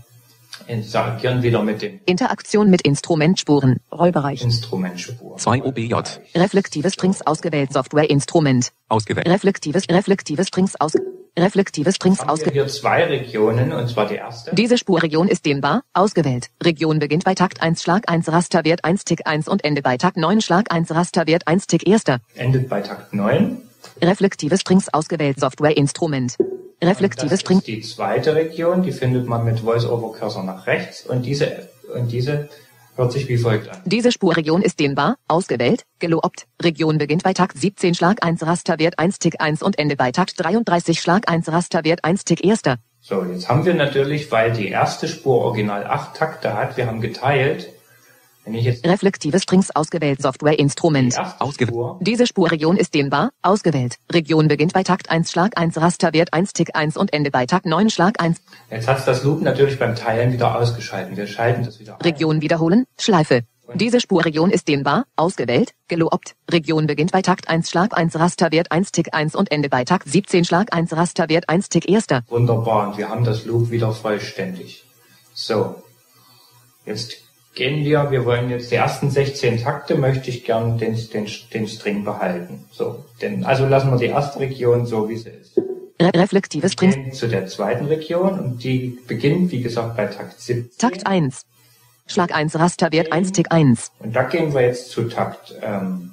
interagieren wieder mit dem Interaktion mit Instrumentspuren. Rollbereich. Instrumentspur. 2 OBJ. Reflektive Strings ausgewählt. Software Instrument. Ausgewählt. Reflektives Reflektive Strings aus Reflektive Strings ausgewählt. hier zwei Regionen und zwar die erste. Diese Spurregion ist dehnbar, ausgewählt. Region beginnt bei Takt 1 Schlag 1 Rasterwert 1 Tick 1 und Ende bei Takt 9 Schlag 1 Rasterwert 1 Tick 1. endet bei Takt 9. Reflektive Strings ausgewählt. Software Instrument. Reflektive das String. ist die zweite Region, die findet man mit Voice-over-Cursor nach rechts und diese, und diese hört sich wie folgt an. Diese Spurregion ist dehnbar, ausgewählt, gelobt. Region beginnt bei Takt 17 Schlag 1 Rasterwert 1 Tick 1 und Ende bei Takt 33 Schlag 1 Rasterwert 1 Tick 1. So, jetzt haben wir natürlich, weil die erste Spur original acht Takte hat, wir haben geteilt. Wenn ich jetzt Reflektive Strings ausgewählt. Software Instrument. erste Ausge- Spur, Diese Spurregion ist dehnbar, ausgewählt. Region beginnt bei Takt 1 Schlag 1 Rasterwert 1 Tick 1 und Ende bei Takt 9 Schlag 1. jetzt hat das Loop natürlich beim Teilen wieder ausgeschalten. Wir schalten das wieder ein. Region wiederholen, Schleife. Diese Spurregion ist dehnbar, ausgewählt, gelobt. Region beginnt bei Takt 1 Schlag 1 Rasterwert 1 Tick 1 und Ende bei Takt 17 Schlag 1 Rasterwert 1 Tick 1. Wunderbar, und wir haben das Loop wieder vollständig. So, jetzt gehen wir, wir wollen jetzt die ersten 16 Takte, möchte ich gern den, den, den String behalten. So, denn, also lassen wir die erste Region so, wie sie ist. Re reflektive gehen zu der zweiten Region und die beginnt, wie gesagt, bei Takt 17. Takt 1. Schlag 1 Rasterwert 1 Tick 1. Und da gehen wir jetzt zu Takt ähm,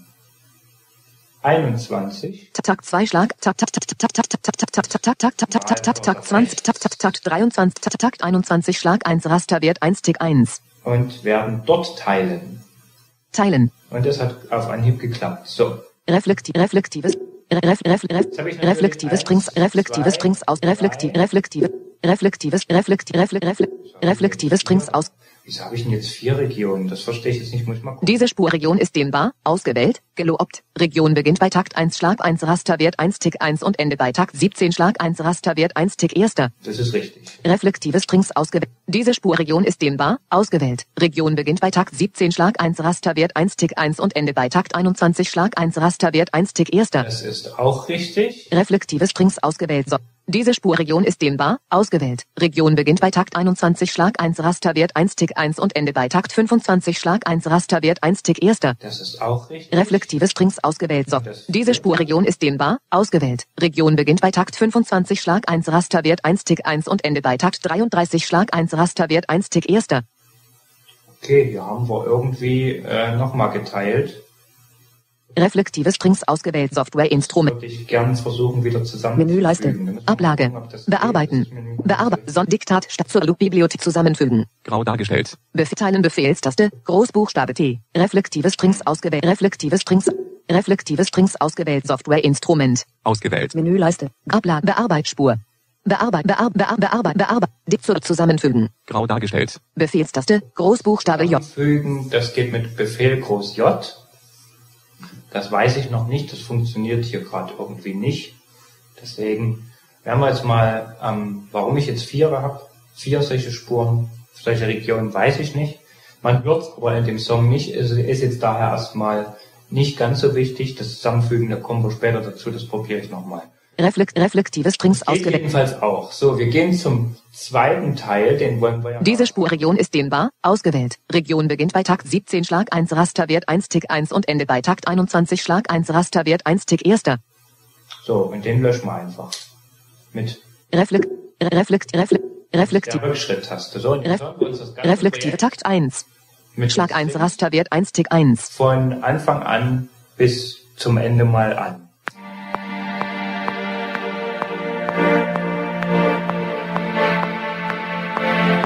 21. Takt 2 Schlag. Takt Takt Takt Takt Takt Takt Takt Takt Takt Takt Takt Takt Takt Takt Takt 20 Takt Takt Takt 23 Takt Takt 21 Schlag 1 Rasterwert 1 Tick 1. Und werden dort teilen. Teilen. Und das hat auf Anhieb geklappt. So, Reflekti reflektives Ref, ref, ref, Jetzt habe ich natürlich reflektive eins, Strings, reflektive zwei, Strings aus, reflektive, reflektives, reflekti, refle, refle, reflektive Strings aus. Wieso habe ich denn jetzt vier Regionen? Das verstehe ich jetzt nicht, muss ich mal gucken. Diese Spurregion ist dehnbar, ausgewählt, gelobt. Region beginnt bei Takt 1 Schlag 1 Rasterwert 1 Tick 1 und Ende bei Takt 17 Schlag 1 Rasterwert 1 Tick 1. Das ist richtig. Reflektive Strings ausgewählt. Diese Spurregion ist dehnbar, ausgewählt. Region beginnt bei Takt 17 Schlag 1 Rasterwert 1 Tick 1 und Ende bei Takt 21 Schlag 1 Rasterwert 1 Tick 1. Das ist auch richtig. Reflektive Strings ausgewählt. So. Diese Spurregion ist dehnbar, ausgewählt. Region beginnt bei Takt 21 Schlag 1 Rasterwert 1 Tick 1 und Ende bei Takt 25 Schlag 1 Rasterwert 1 Tick 1. Das ist auch richtig. Reflektive Strings ausgewählt. So. Diese Spurregion ist dehnbar, ausgewählt. Region beginnt bei Takt 25 Schlag 1 Rasterwert 1 Tick 1 und Ende bei Takt 33 Schlag 1 Rasterwert 1 Tick 1. Okay, hier haben wir irgendwie äh, nochmal geteilt. Reflektive Strings ausgewählt. Software Instrument. Würde ich gern versuchen, wieder zusammen. Menüleiste. Ablage. Bearbeiten. Bearbeiten. Sondiktat statt zur Loop-Bibliothek zusammenfügen. Grau dargestellt. Befehlen Befehlstaste, Großbuchstabe T. Reflektive Strings ausgewählt. Reflektive Strings. Reflektive Strings ausgewählt. Software-Instrument. Ausgewählt. Menüleiste. Ablage. Bearbeitspur. Bearbeit. Bearbeit. Bearbeit. Bearbeit. Bearbeit. Dipfel zusammenfügen. Grau dargestellt. Befehlstaste. Großbuchstabe J. Fügen, das geht mit Befehl Groß J. Das weiß ich noch nicht, das funktioniert hier gerade irgendwie nicht. Deswegen werden wir jetzt mal, ähm, warum ich jetzt vier habe, vier solche Spuren, solche Regionen weiß ich nicht. Man hört es aber in dem Song nicht, es ist jetzt daher erstmal nicht ganz so wichtig. Das Zusammenfügen, da kommen wir später dazu, das probiere ich nochmal. Reflekt, reflektive Strings ausgewählt. jedenfalls auch. So, wir gehen zum zweiten Teil, den wollen wir ja Diese Spurregion ist dehnbar, ausgewählt. Region beginnt bei Takt 17 Schlag 1 Rasterwert 1 Tick 1 und Ende bei Takt 21 Schlag 1 Rasterwert 1 Tick 1. So, und den löschen wir einfach. Mit Reflekt, reflekt, reflekt, der reflektive, Rückschritttaste. So, Ref- reflektive Takt 1. mit Schlag den 1 Strings Rasterwert 1 Tick 1. Von Anfang an bis zum Ende mal an.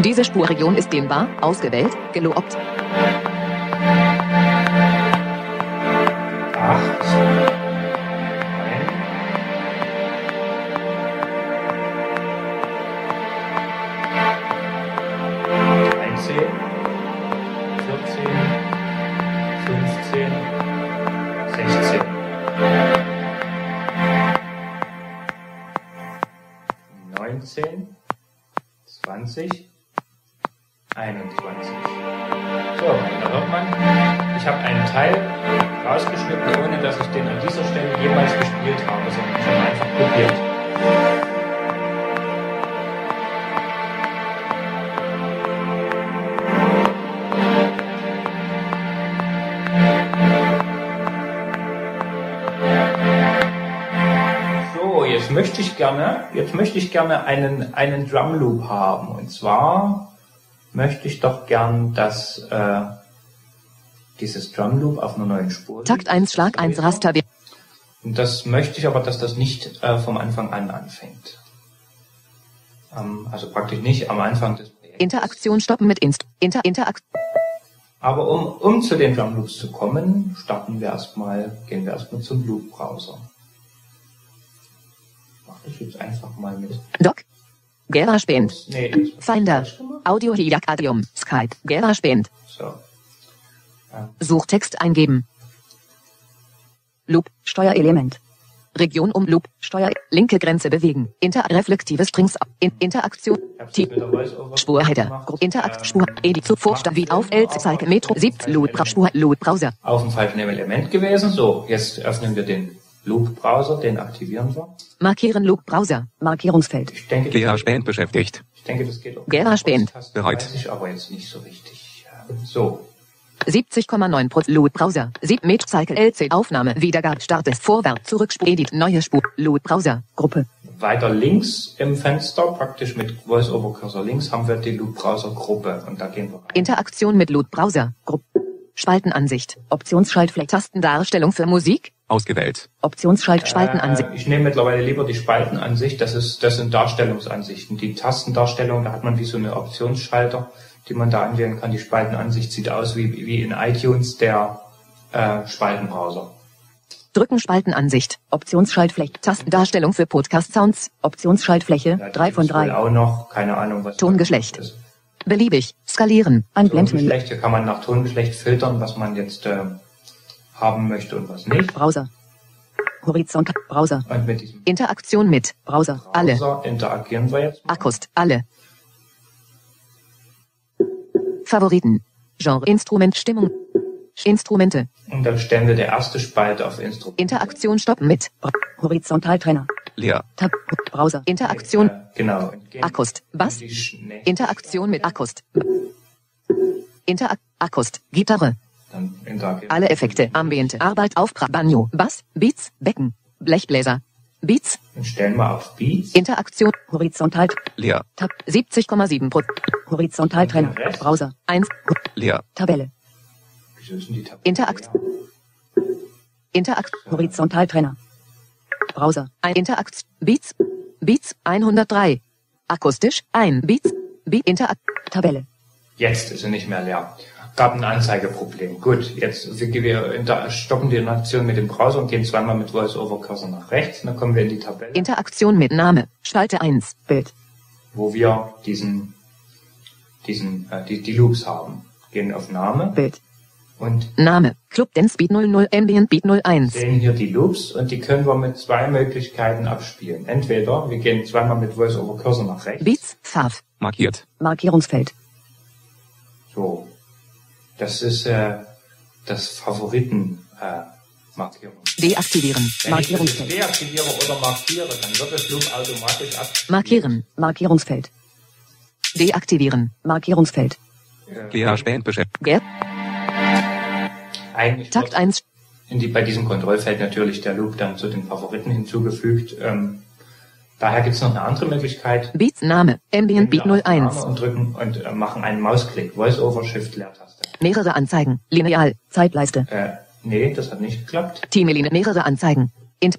Diese Spurregion ist dehnbar, ausgewählt, gelobt. Möchte ich gerne, jetzt möchte ich gerne einen, einen Drum Loop haben. Und zwar möchte ich doch gern, dass äh, dieses Drum Loop auf einer neuen Spur Takt liegt. 1 Schlag 1 Rasterwert. Und das möchte ich aber, dass das nicht äh, vom Anfang an anfängt. Ähm, also praktisch nicht am Anfang des Projekts. Interaktion stoppen mit Inst. Inter, Interakt. Aber um, um zu den Drum Loops zu kommen, starten wir erstmal, gehen wir erstmal zum Loop Browser. Ich jetzt einfach mal mit. Doc. GarageBand. Nee, das ist Finder. Audio Hijack Adium. Skype. GarageBand. So. Suchtext eingeben. Loop. Steuerelement. Region um Loop. Steuer. Linke Grenze bewegen. Interreflektive Strings. In, Interaktion. Spurheader. Interakt. Ähm, Spur. Edit. Sofort. Wie auf L. Zeige. Metro. 7. Loop. Spur. Loop. Browser. auf dem falschen Element gewesen. So, jetzt öffnen wir den Loop-Browser, den aktivieren wir. Markieren Loop. Browser. Markierungsfeld. Ich denke, das- GarageBand beschäftigt. ich denke, das geht auch. GarageBand. Bereit. Weiß ich aber jetzt nicht so richtig. So, 70,9 Pro. Loop. Browser. 7 Metro. Cycle. LC. Aufnahme. Wiedergabe. Start. Vorwärts. Zurück. Spur. Edit. Neue Spur. Loop. Browser. Gruppe. weiter links im Fenster, praktisch mit Voice-Over-Cursor links, haben wir die Loop-Browser-Gruppe und da gehen wir rein. Interaktion mit Loop. Browser. Gruppe. Spaltenansicht. Optionsschaltfläche. Tastendarstellung für Musik. Ausgewählt. Optionsschalt. Spaltenansicht. Äh, ich nehme mittlerweile lieber die Spaltenansicht, das ist, das sind Darstellungsansichten. Die Tastendarstellung, da hat man wie so eine Optionsschalter, die man da anwählen kann. Die Spaltenansicht sieht aus wie, wie in iTunes der äh, Spaltenbrowser. Drücken Spaltenansicht. Optionsschaltfläche. Tastendarstellung für Podcast Sounds. Optionsschaltfläche. Da 3 von gibt's wohl 3. auch noch, keine Ahnung, was Tongeschlecht. ist. Beliebig. Skalieren. Ein Blendmenü. Tongeschlecht, hier kann man nach Tongeschlecht filtern, was man jetzt äh, haben möchte und was nicht. Browser. Horizont. Browser. Und mit diesem Interaktion mit. Browser. Alle. Browser interagieren wir jetzt. mal. Akkust. Alle. Favoriten. Genre. Instrument. Stimmung. Instrumente. Und dann stellen wir der erste Spalte auf Instrument. Interaktion stoppen mit. Horizontaltrenner. Leer. Tab. Browser. Interaktion. Äh, genau. Bass. sch- nächste Interaktion mit Akkust. Interak Akkust. Gitarre. Alle Effekte. Ambiente. Arbeit. Aufprall. Banjo. Bass. Beats. Becken. Blechbläser. Beats. Dann stellen wir auf Beats. Interaktion. Horizontal. Leer. Tab. 70,7 Pro. Den Rest? Browser. 1. Leer. Tabelle. Wieso ist denn die Tabelle? Interakt. Interakt. Horizontaltrenner. Browser. Ein Interakt. Beats. Beats 103. Akustisch. Ein Beats. Beat Interakt. Tabelle. Jetzt ist sie nicht mehr leer. Gab ein Anzeigeproblem. Gut, jetzt wir, stoppen die Interaktion mit dem Browser und gehen zweimal mit VoiceOver-Cursor nach rechts. Dann kommen wir in die Tabelle, Interaktion mit Name. Spalte 1. Bild, wo wir diesen, diesen, äh, die, die Loops haben. Gehen auf Name Bild, und Name. Club Dance Beat 00 Ambient Beat 01. sehen hier die Loops und die können wir mit zwei Möglichkeiten abspielen. Entweder wir gehen zweimal mit VoiceOver-Cursor nach rechts. Beats. Fav. Markiert. Markierungsfeld, So. Das ist äh, das Favoriten äh, Markierung. Deaktivieren. Wenn ich Markierungsfeld. deaktiviere oder markiere, dann wird das Loop automatisch abgespielt. Markieren. Markierungsfeld, Deaktivieren. Markierungsfeld, GH-Band beschäftigt. Gap. Eigentlich Takt wird 1. in die, bei diesem Kontrollfeld natürlich der Loop dann zu den Favoriten hinzugefügt. Ähm, daher gibt es noch eine andere Möglichkeit. Beats Name. Ambient Beat Gehen wir auf Name 01. Und drücken und äh, machen einen Mausklick. Voice-over Shift Leertaste. Mehrere Anzeigen. Lineal. Zeitleiste, Äh, nee, das hat nicht geklappt. Teameline. Mehrere Anzeigen. Int.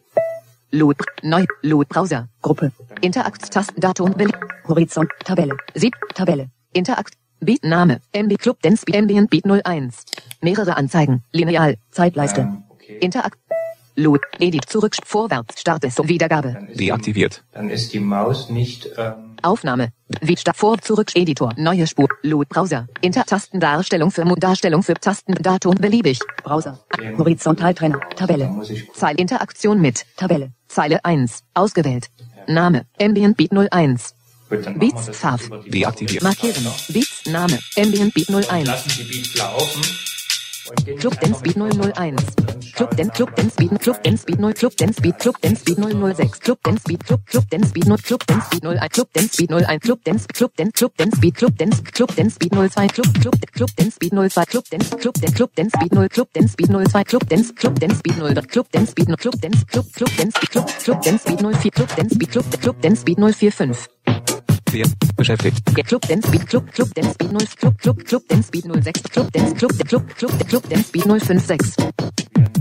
Load. Neu. Load Browser. Gruppe, Interakttasten. Datum. Bild. Horizont, Tabelle, Sieb. Tabelle, Interakt. Beat Name. MB Club Dance Ambient Beat 01. Mehrere Anzeigen. Lineal. Zeitleiste, Ähm, okay. Interakt. Load. Edit. Zurück. Vorwärts. Start es. Wiedergabe. Deaktiviert. dann ist die Maus nicht ähm, Aufnahme. Wie Start. Vor. Zurück. Editor. Neue Spur. Load. Browser. Intertastendarstellung für Darstellung für Tasten. Datum. Beliebig. Browser, dem- Horizontaltrenner, Da Tabelle, Zeile. Interaktion mit. Tabelle, Zeile 1. Ausgewählt. Name. Ambient Beat 01. Gut, Beats, die Deaktiviert. Markieren. Beats. Name. Ambient Beat Und 01. lassen die Beats laufen. Club Dance Beat mit 001. und Club Dance. Club Dance Beat Club Dance Beat 0 Club Dance Beat Club Dance Beat 006 Club Dance Beat Club Club Dance Beat 0 Club Dance Beat 01 Club Dance Beat 01 Club Dance Club Dance Club Dance Beat Club Dance Club Dance Beat 02 Club Club Club Dance Beat 02 Club Dance Club Dance Club Dance Beat 0 Club Dance Beat 02 Club Dance Club Dance Beat 0 Club Dance Beat 0 Club Dance Club Club Dance Club Club Dance Beat 04 Club Dance Beat Club Club Dance Beat 045 Sehr. Beschäftigt. der Club Dance Beat Club Club Dance Beat 0 Club Club Club Dance Beat 06 Club Dance Club Club Club Club Dance Beat 056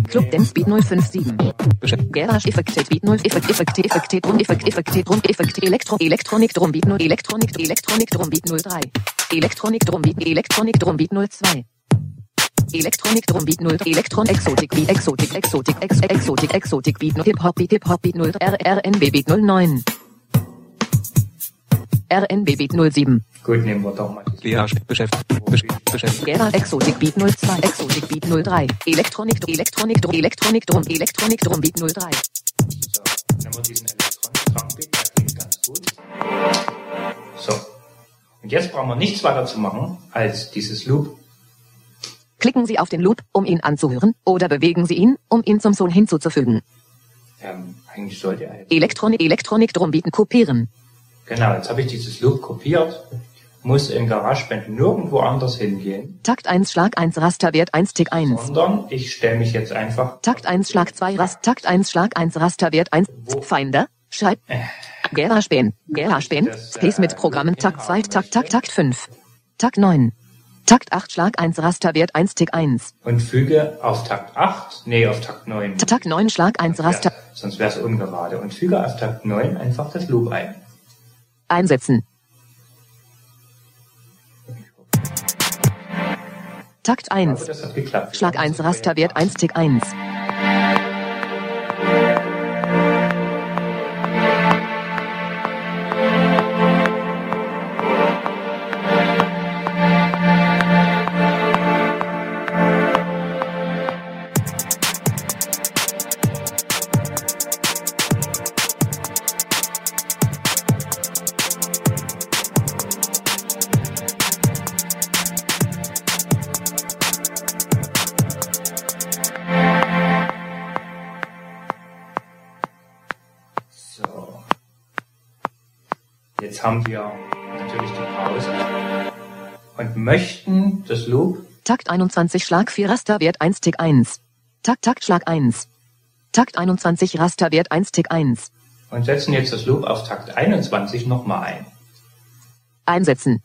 Club Dance Beat 057 Beschäftigt. Garage Effekte Beat 0 Effekt Effekte Effekte Drum Effekt Effekte Drum Effekte Elektro Elektronik Drum Beat 0 Elektronik Elektronik Drum Beat 03 Elektronik Drum Beat Elektronik Drum Beat 02 Elektronik Drum Beat 0 Elektron Exotik Beat Exotik Exotik Ex Exotik Exotik Beat 0 Hip Hop Beat Hip Hop Beat 0 RRNB Beat 09 RNB Beat 07 Gut, nehmen wir doch mal die GH beschäftigt. Besch- Beschäftigt. Gera Exotik Beat 02 Exotik Beat 03 Elektronik Elektronik Drum Elektronik Drum Elektronik Drum Beat 03 So, nehmen wir diesen Elektronik-Drumbeat, der klingt ganz gut. So. Und jetzt brauchen wir nichts weiter zu machen, als dieses Loop. Klicken Sie auf den Loop, um ihn anzuhören, oder bewegen Sie ihn, um ihn zum Son hinzuzufügen. Ähm, eigentlich sollte er. Elektronik Elektronik Drum bieten kopieren. Genau, jetzt habe ich dieses Loop kopiert, muss in GarageBand nirgendwo anders hingehen, Takt 1 Schlag 1 Rasterwert 1 Tick 1. sondern ich stelle mich jetzt einfach Takt 1 Schlag 2 Rast Takt 1 Schlag 1 Rasterwert 1 Finder Schreib GarageBand GarageBand. Space mit Programmen. Takt 2 Takt Takt Takt 5 Takt 9 Takt 8 Schlag 1 Rasterwert 1 Tick 1 und füge auf Takt 8, nee, auf Takt 9. Takt 9 Schlag 1 Raster. sonst wäre es ungerade. Und füge auf Takt 9 einfach das Loop ein. Einsetzen. Takt Aber 1 das hat geklappt. Schlag 1 Rasterwert 1 Tick 1 haben wir natürlich die Pause. Und möchten das Loop Takt 21 Schlag 4 Rasterwert 1 Tick 1 Takt Takt Schlag 1 Takt 21 Rasterwert 1 Tick 1 und setzen jetzt das Loop auf Takt 21 nochmal ein. einsetzen.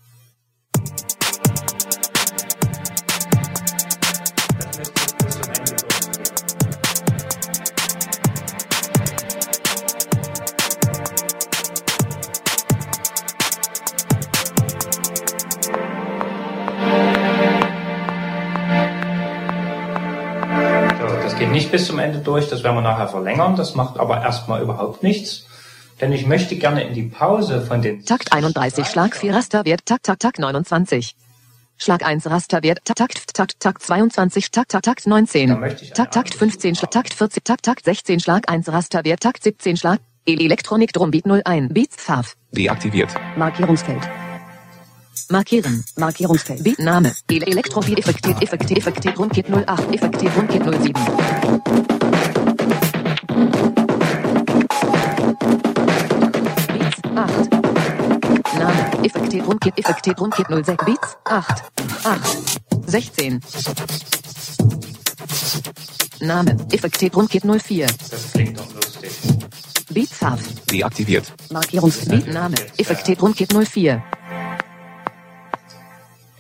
Nicht bis zum Ende durch, das werden wir nachher verlängern, das macht aber erstmal überhaupt nichts. Denn ich möchte gerne in die Pause von den... Takt 31, Schlag 4, Rasterwert, Takt, Takt, Takt 29. Schlag 1, Rasterwert, Takt, Takt, Takt, Takt 22, Takt, Takt, Takt Da 19. möchte ich Takt, Takt 15, Schlag, Takt 14, Takt, Takt 16, Schlag 1, Rasterwert, Takt 17, Schlag, Elektronik, Drumbeat 01, Beats, Farf. Deaktiviert. Markierungsfeld. Markieren. Markierungsfeld. Beat, Name. E- Elektrobeat, Effektiv, Effektiv, Effektiv, Drumkit 08, Effektiv, Drumkit 07. Beats, 8. Name. Effektiv, Drumkit, Effektiv, Drumkit 06. Beats, 8. 8. 16. Name. Effektiv, Drumkit 04. Das klingt doch lustig. Beat, Farf. Deaktiviert. Markierungsfeld. Beat, Name. Effektiv, Drumkit 04.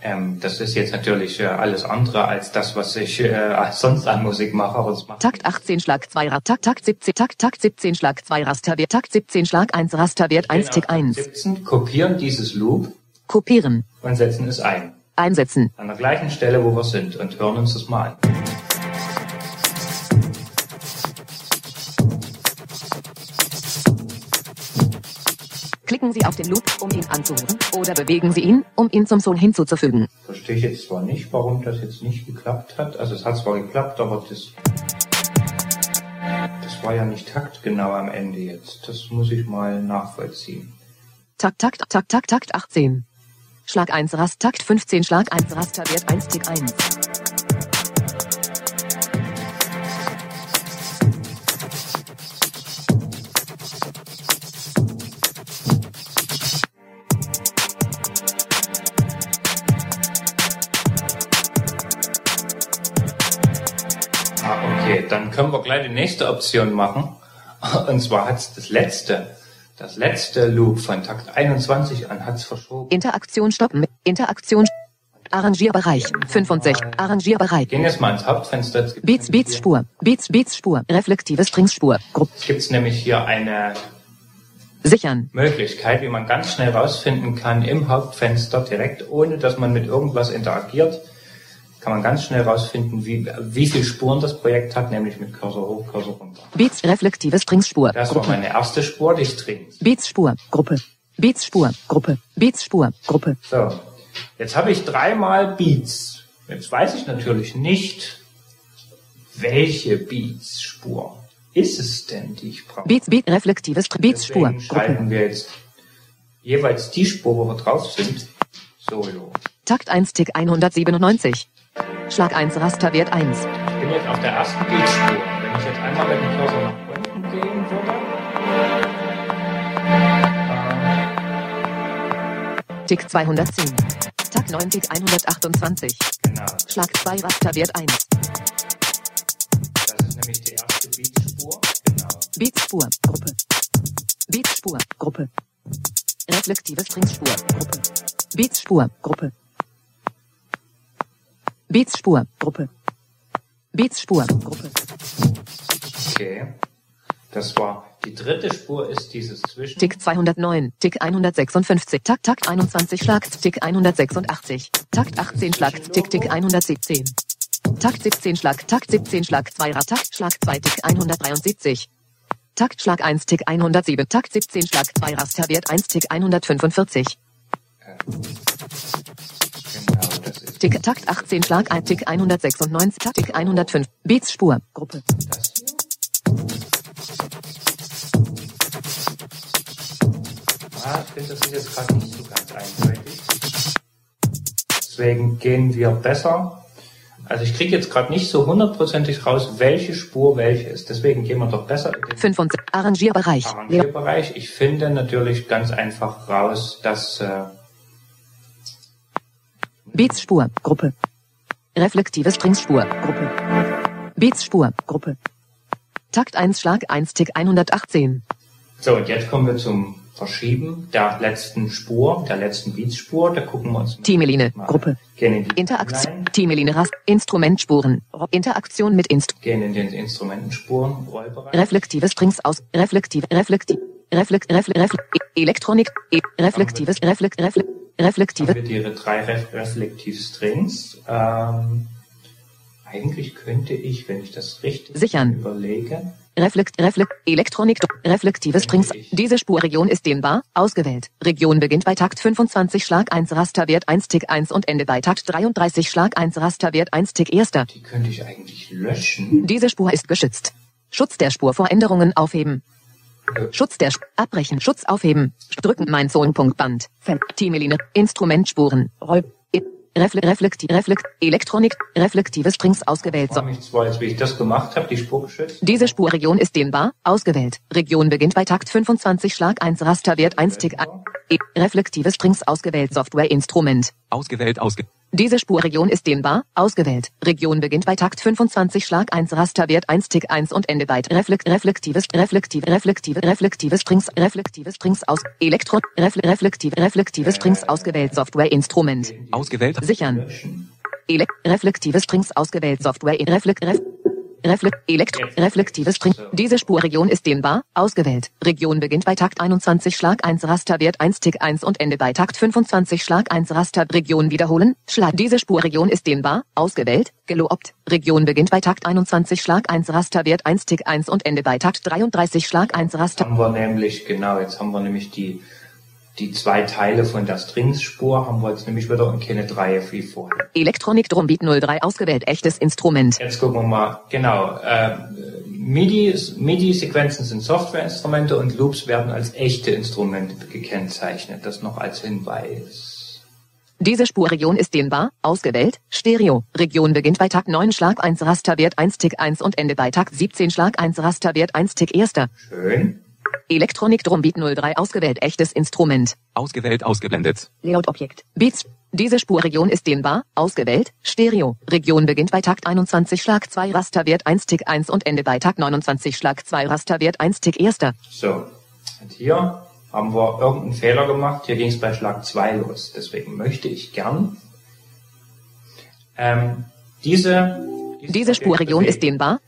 Ähm, das ist jetzt natürlich äh, alles andere als das, was ich äh, sonst an Musik mache. Macht Takt 18 Schlag 2 Rad, Takt, Takt 17, Takt, Takt 17 Schlag 2 Rasterwert, Takt 17 Schlag 1 Rasterwert 1 Tick 1. 17, kopieren dieses Loop Kopieren. und setzen es ein. Einsetzen. An der gleichen Stelle, wo wir sind und hören uns das mal an. Klicken Sie auf den Loop, um ihn anzuhören, oder bewegen Sie ihn, um ihn zum Song hinzuzufügen. Verstehe ich jetzt zwar nicht, warum das jetzt nicht geklappt hat. Also es hat zwar geklappt, aber das, das war ja nicht taktgenau am Ende jetzt. Das muss ich mal nachvollziehen. Takt, Takt, Takt, Takt, Takt 18. Schlag 1 Rast, Takt 15 Schlag 1 Rasterwert 1 Tick 1. können wir gleich die nächste Option machen. (laughs) Und zwar hat's das letzte, das letzte Loop von Takt 21 an hat's verschoben. Interaktion stoppen. Interaktion. Arrangierbereich. 65. Arrangierbereich. Gehen jetzt mal ins Hauptfenster. Beats, Beats Spur. Beats, Beats Spur. Reflektive Stringsspur. Gruppe. Jetzt gibt's nämlich hier eine Sichern. Möglichkeit, wie man ganz schnell rausfinden kann im Hauptfenster direkt, ohne dass man mit irgendwas interagiert, kann man ganz schnell rausfinden, wie, wie viele Spuren das Projekt hat, nämlich mit Cursor hoch, Cursor runter. Beats, reflektive Stringsspur. Das war Gruppe. meine erste Spur, die Strings. Beats Spur. Gruppe. Beats Spur. Gruppe. Beats Spur. Gruppe. So, jetzt habe ich dreimal Beats. Jetzt weiß ich natürlich nicht, welche Beats-Spur ist es denn, die ich brauche. Beats, Beat, reflektive Str Beats Spur. Deswegen schalten wir jetzt jeweils die Spur, wo wir drauf sind, solo. Takt 1 Tick 197. Schlag 1 Rasterwert 1. Ich bin jetzt auf der ersten Beatspur. Wenn ich jetzt einmal mit dem Cursor nach unten gehen würde, Tick 210. Takt 9 Tick 128. genau, Schlag 2 Rasterwert 1. das ist nämlich die erste Beatspur. Genau. Beats Spur. Gruppe. Beats Spur. Gruppe. Reflektive Stringsspur. Gruppe. Beats Spur. Gruppe. Beats Spur. Gruppe. Beats Spur. Gruppe. Okay. Das war die dritte Spur ist dieses Zwischen. Tick 209. Tick 156. Takt Takt 21 Schlag. Tick 186. Takt 18 Schlag. Tick Tick 117. Takt 17 Schlag. Takt 17 Schlag 2 Rad. Takt Schlag 2 Tick 173. Takt Schlag 1 Tick 107. Takt 17 Schlag 2 Rasterwert 1 Tick 145. Tick Takt 18 Schlag 1 Tick 196. Takt Tick 105. Beats Spur. Gruppe. Ah, ich finde, das ist jetzt gerade nicht so ganz eindeutig. Deswegen gehen wir besser. Also ich kriege jetzt gerade nicht so hundertprozentig raus, welche Spur welche ist. Deswegen gehen wir doch besser in den 75. Arrangierbereich. Arrangierbereich. Ich finde natürlich ganz einfach raus, dass äh, Beats Spur. Gruppe. Reflektive Stringsspur. Gruppe. Beats Spur. Gruppe. Takt 1 Schlag 1 Tick 118. so und jetzt kommen wir zum Verschieben der letzten Spur, der letzten Beatspur. Da gucken wir uns mal Gruppe. Gehen in die Interaktion. Line, Teameline Rast. Instrumentspuren. Interaktion mit Inst. gehen in den Instrumentenspuren, Rollbereich. Reflektive Strings aus. Reflektive. Reflektiv. Reflekt. Reflekt. Reflekt. Elektronik. E reflektives. Reflekt. Reflekt. Haben Reflektive. wir die drei Ref Reflektiv-Strings. Ähm, Eigentlich könnte ich, wenn ich das richtig Sichern. überlege, Reflekt, Reflekt, Elektronik, reflektive Strings. Diese Spurregion ist dehnbar, ausgewählt. Region beginnt bei Takt 25 Schlag 1 Rasterwert 1 Tick 1 und Ende bei Takt 33 Schlag 1 Rasterwert 1 Tick 1. die könnte ich eigentlich löschen. Diese Spur ist geschützt. Schutz der Spur vor Änderungen aufheben. Schutz der Sp Abbrechen, Schutz aufheben. Drücken mein Zonpunktband. Fan. Timeline, Instrumentspuren. Roll. Refle Reflekti Reflekt, Elektronik, reflektive Strings ausgewählt. So. mich zwar jetzt, wie ich das gemacht habe, die Spur geschützt. Diese Spurregion ist dehnbar, ausgewählt. Region beginnt bei Takt 25 Schlag 1 Rasterwert 1 Tick 1. E reflektive Strings ausgewählt. Software Instrument. Ausgewählt, ausge. Diese Spurregion ist dehnbar, ausgewählt. Region beginnt bei Takt 25 Schlag 1 Rasterwert 1 Tick 1 und Ende bei Reflekt reflektives reflektive reflektive reflektive Strings reflektive Strings aus Elektro refle reflektive reflektive Strings ausgewählt Software Instrument Ausgewählt. sichern. Elek reflektive Strings ausgewählt Software in Reflekt ref Reflekt Elektro reflektive String. Diese Spurregion ist dehnbar, ausgewählt. Region beginnt bei Takt 21 Schlag 1 Rasterwert 1 Tick 1 und Ende bei Takt 25 Schlag 1 Raster. Region wiederholen. Schlag. Diese Spurregion ist dehnbar, ausgewählt. Gelobt. Region beginnt bei Takt 21 Schlag 1 Rasterwert 1 Tick 1 und Ende bei Takt 33 Schlag 1 Raster. Haben wir nämlich, genau, jetzt haben wir nämlich die, die zwei Teile von der Strings-Spur, haben wir jetzt nämlich wieder und keine drei wie vorher. Elektronik Drumbeat 03 ausgewählt. Echtes Instrument. Jetzt gucken wir mal, genau, äh, MIDI, MIDI-Sequenzen sind Softwareinstrumente und Loops werden als echte Instrumente gekennzeichnet. Das noch als Hinweis. Diese Spurregion ist dehnbar, ausgewählt, Stereo. Region beginnt bei Takt 9 Schlag 1 Rasterwert 1 Tick 1 und Ende bei Takt 17 Schlag 1 Rasterwert 1 Tick 1. Schön. Elektronik Drumbeat 03 ausgewählt, echtes Instrument. Ausgewählt, ausgeblendet. Layout-Objekt. Beats. Diese Spurregion ist dehnbar, ausgewählt, Stereo. Region beginnt bei Takt 21 Schlag 2 Rasterwert 1 Tick 1 und Ende bei Takt 29 Schlag 2 Rasterwert 1 Tick 1. So. Und hier haben wir irgendeinen Fehler gemacht. Hier ging es bei Schlag 2 los. Deswegen möchte ich gern ähm, diese, Diese Spurregion ist dehnbar,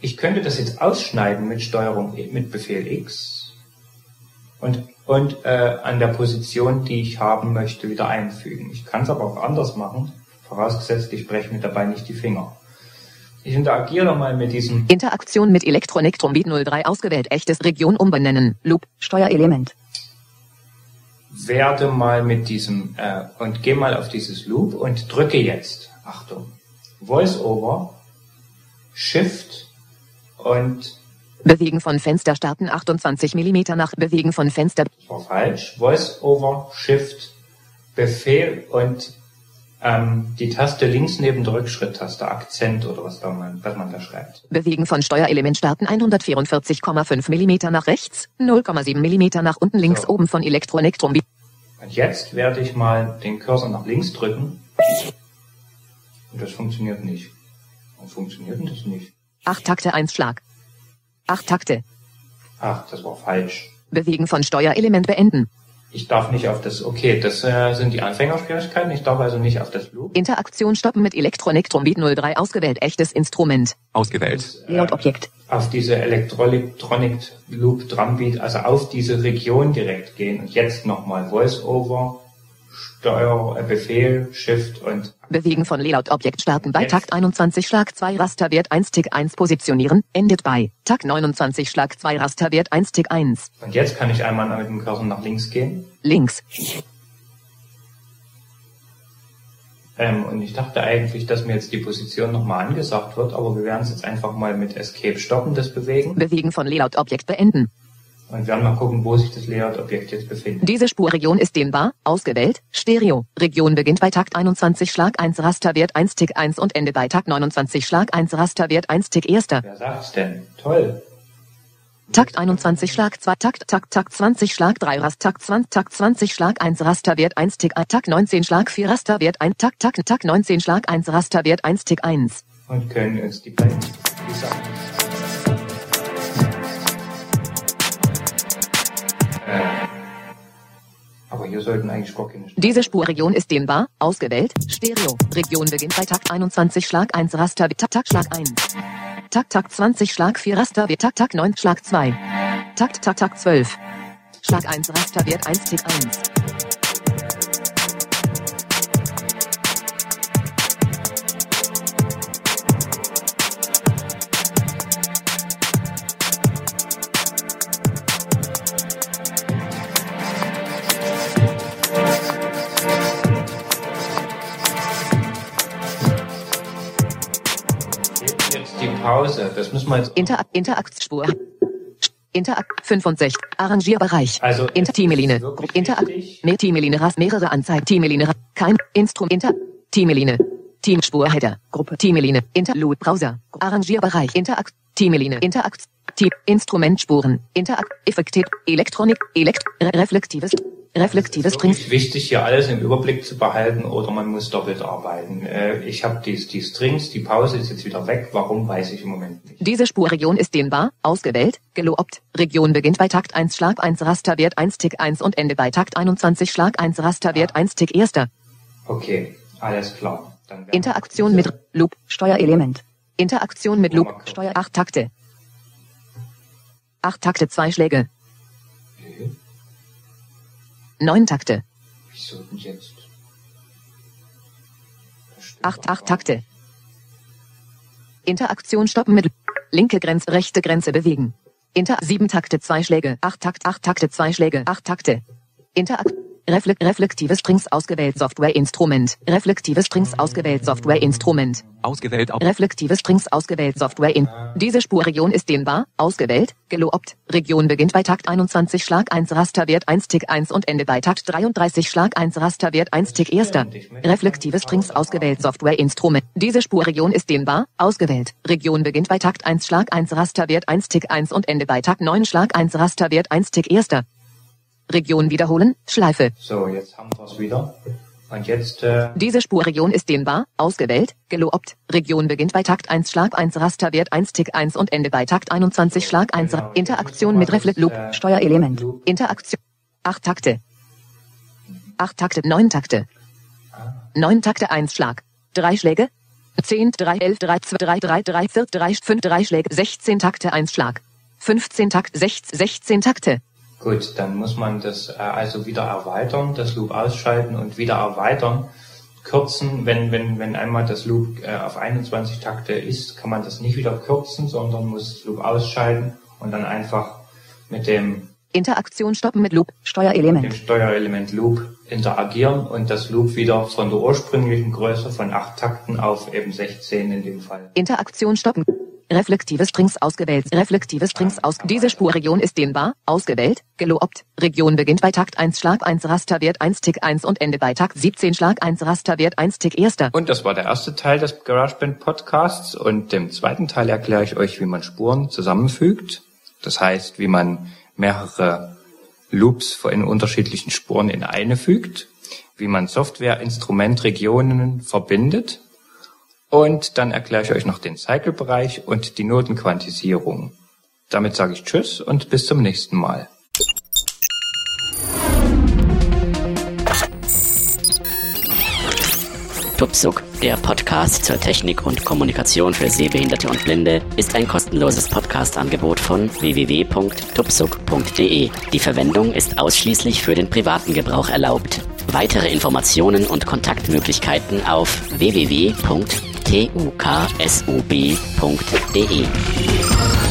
Ich könnte das jetzt ausschneiden mit Steuerung, mit Befehl X und, und äh, an der Position, die ich haben möchte, wieder einfügen. Ich kann es aber auch anders machen, vorausgesetzt, ich breche mir dabei nicht die Finger. Ich interagiere mal mit diesem Interaktion mit Elektronik Drumbeat 03 ausgewählt, echtes Region umbenennen, Loop. Steuerelement. werde mal mit diesem äh, und gehe mal auf dieses Loop und drücke jetzt, Achtung, VoiceOver, Shift und Bewegen von Fenster starten 28 mm nach Bewegen von Fenster. war falsch, VoiceOver, Shift, Befehl und ähm, die Taste links neben der Rückschritttaste, Akzent oder was, da man, was man da schreibt. Bewegen von Steuerelement starten 144,5 mm nach rechts, 0,7 mm nach unten links So. oben von Elektronik Drumbeat. Und jetzt werde ich mal den Cursor nach links drücken und das funktioniert nicht. Warum funktioniert denn das nicht? 8 Takte 1 Schlag. 8 Takte. Ach, das war falsch. Bewegen von Steuerelement beenden. Ich darf nicht auf das, okay, das äh, sind die Anfängerschwierigkeiten. Ich darf also nicht auf das Loop. Interaktion stoppen mit Elektronik Drumbeat 03 ausgewählt, echtes Instrument. Ausgewählt. Äh, Layout-Objekt. auf diese Electronic Loop Drumbeat, also auf diese Region direkt gehen. Und jetzt nochmal Voice-Over, Steuer, äh, Befehl, Shift und Bewegen von Layout-Objekt starten bei Jetzt. Takt 21 Schlag 2 Rasterwert 1 Tick 1 positionieren, endet bei Takt 29 Schlag 2 Rasterwert 1 Tick 1. und jetzt kann ich einmal mit dem Cursor nach links gehen. Links. Ähm, und ich dachte eigentlich, dass mir jetzt die Position nochmal angesagt wird, aber wir werden es jetzt einfach mal mit Escape stoppen, das Bewegen. Bewegen von Layout-Objekt beenden. Und werden mal gucken, wo sich das Layout-Objekt jetzt befindet. Diese Spurregion ist dehnbar, ausgewählt, Stereo. Region beginnt bei Takt 21 Schlag 1 Rasterwert 1 Tick 1 und Ende bei Takt 29 Schlag 1 Rasterwert 1 Tick 1. Wer sagt's denn? Toll. Takt 21 Schlag 2 Takt Takt Takt 20 Schlag 3 Rast Takt 20 Takt 20 Schlag 1 Rasterwert 1 Tick 1 Takt 19 Schlag 4 Rasterwert 1 Takt Takt Takt 19 Schlag 1 Rasterwert 1 Tick 1. Und können uns die beiden aber hier sollten eigentlich gar keine Diese Spurregion ist dehnbar, ausgewählt, Stereo. Region beginnt bei Takt 21 Schlag 1 Raster Takt Takt Schlag 1. Takt Takt 20 Schlag 4 Raster Takt Takt 9 Schlag 2. Takt Takt Takt 12. Schlag 1 Rasterwert 1 Tick 1. das müssen wir jetzt. Inter Interaktsspur. Interakt 65. Arrangierbereich. Also, Inter wirklich Interakt. Mehr Teameline Rast. Mehrere Anzeigen. Teameline Rast. Kein Instrument. Inter. Teameline. Teamspur Header. Gruppe. Teameline. Interlude Browser. Arrangierbereich. Interakt. Teameline. Interakt. Team. Instrumentspuren. Interakt. Effektiv. Elektronik. Elekt. Re reflektives. Reflektives Strings. wirklich wichtig, hier alles im Überblick zu behalten oder man muss doppelt arbeiten. Äh, ich habe die, die Strings, die Pause ist jetzt wieder weg. Warum, weiß ich im Moment nicht. Diese Spurregion ist dehnbar, ausgewählt, gelobt. Region beginnt bei Takt 1 Schlag 1 Rasterwert 1 Tick 1 und Ende bei Takt 21 Schlag 1 Rasterwert 1 Tick 1. Okay, alles klar. Interaktion mit Loop. Steuerelement. Interaktion mit Loop. Steuer 8 Takte. 8 Takte 2 Schläge. 9 Takte. wieso denn jetzt? Das stimmt 8 doch 8 gar Takte. Interaktion stoppen mit linke Grenze, rechte Grenze bewegen. Inter 7 Takte 2 Schläge. 8 Takt 8 Takte 2 Schläge. 8 Takte. Interakt Reflekt reflektive Strings ausgewählt Software Instrument. Reflektive Strings ausgewählt Software Instrument. Ausgewählt auf. Reflektive Strings ausgewählt Software in. Diese Spurregion ist dehnbar, ausgewählt, gelobt. Region beginnt bei Takt 21 Schlag 1 Rasterwert 1 Tick 1 und Ende bei Takt 33 Schlag 1 Rasterwert 1 Tick 1. Reflektive Strings ausgewählt Software Instrument. Diese Spurregion ist dehnbar, ausgewählt. Region beginnt bei Takt 1 Schlag 1 Rasterwert 1 Tick 1 und Ende bei Takt 9 Schlag 1 Rasterwert 1 Tick 1. Region wiederholen, Schleife. So, jetzt haben wir es wieder. Und jetzt, äh, Diese Spurregion ist dehnbar, ausgewählt, gelobt. Region beginnt bei Takt 1 Schlag 1 Rasterwert 1 Tick 1 und Ende bei Takt 21 Schlag 1 Genau, Interaktion mit Reflekt Loop. äh, Steuerelement. Loop. Interaktion. 8 Takte. 8 Takte, 9 Takte. 9 Takte 1 Schlag. 3 Schläge. 10, 3, 11, 3, 2, 3, 3, 3, 4, 3, 5, 3 Schläge. 16 Takte 1 Schlag. 15 Takt, 16, 16 Takte. Gut, dann muss man das äh, also wieder erweitern, das Loop ausschalten und wieder erweitern. Kürzen, wenn, wenn, wenn einmal das Loop äh, auf 21 Takte ist, kann man das nicht wieder kürzen, sondern muss das Loop ausschalten und dann einfach mit dem, Interaktion stoppen mit Loop. dem Steuerelement. Steuerelement Loop interagieren und das Loop wieder von der ursprünglichen Größe von 8 Takten auf eben 16 in dem Fall. Interaktion stoppen. Reflektive Strings ausgewählt. Reflektive Strings aus. Diese Spurregion ist dehnbar, ausgewählt, gelobt. Region beginnt bei Takt 1 Schlag 1 Rasterwert 1 Tick 1 und Ende bei Takt 17 Schlag 1 Rasterwert 1 Tick 1. Und das war der erste Teil des GarageBand Podcasts. Und im zweiten Teil erkläre ich euch, wie man Spuren zusammenfügt. Das heißt, wie man mehrere Loops in unterschiedlichen Spuren in eine fügt, wie man Software-Instrumentregionen verbindet. Und dann erkläre ich euch noch den Cycle-Bereich und die Notenquantisierung. Damit sage ich Tschüss und bis zum nächsten Mal. Tupsuk, der Podcast zur Technik und Kommunikation für Sehbehinderte und Blinde, ist ein kostenloses Podcast-Angebot von www.tupsuk.de. Die Verwendung ist ausschließlich für den privaten Gebrauch erlaubt. Weitere Informationen und Kontaktmöglichkeiten auf www.tuksob.de.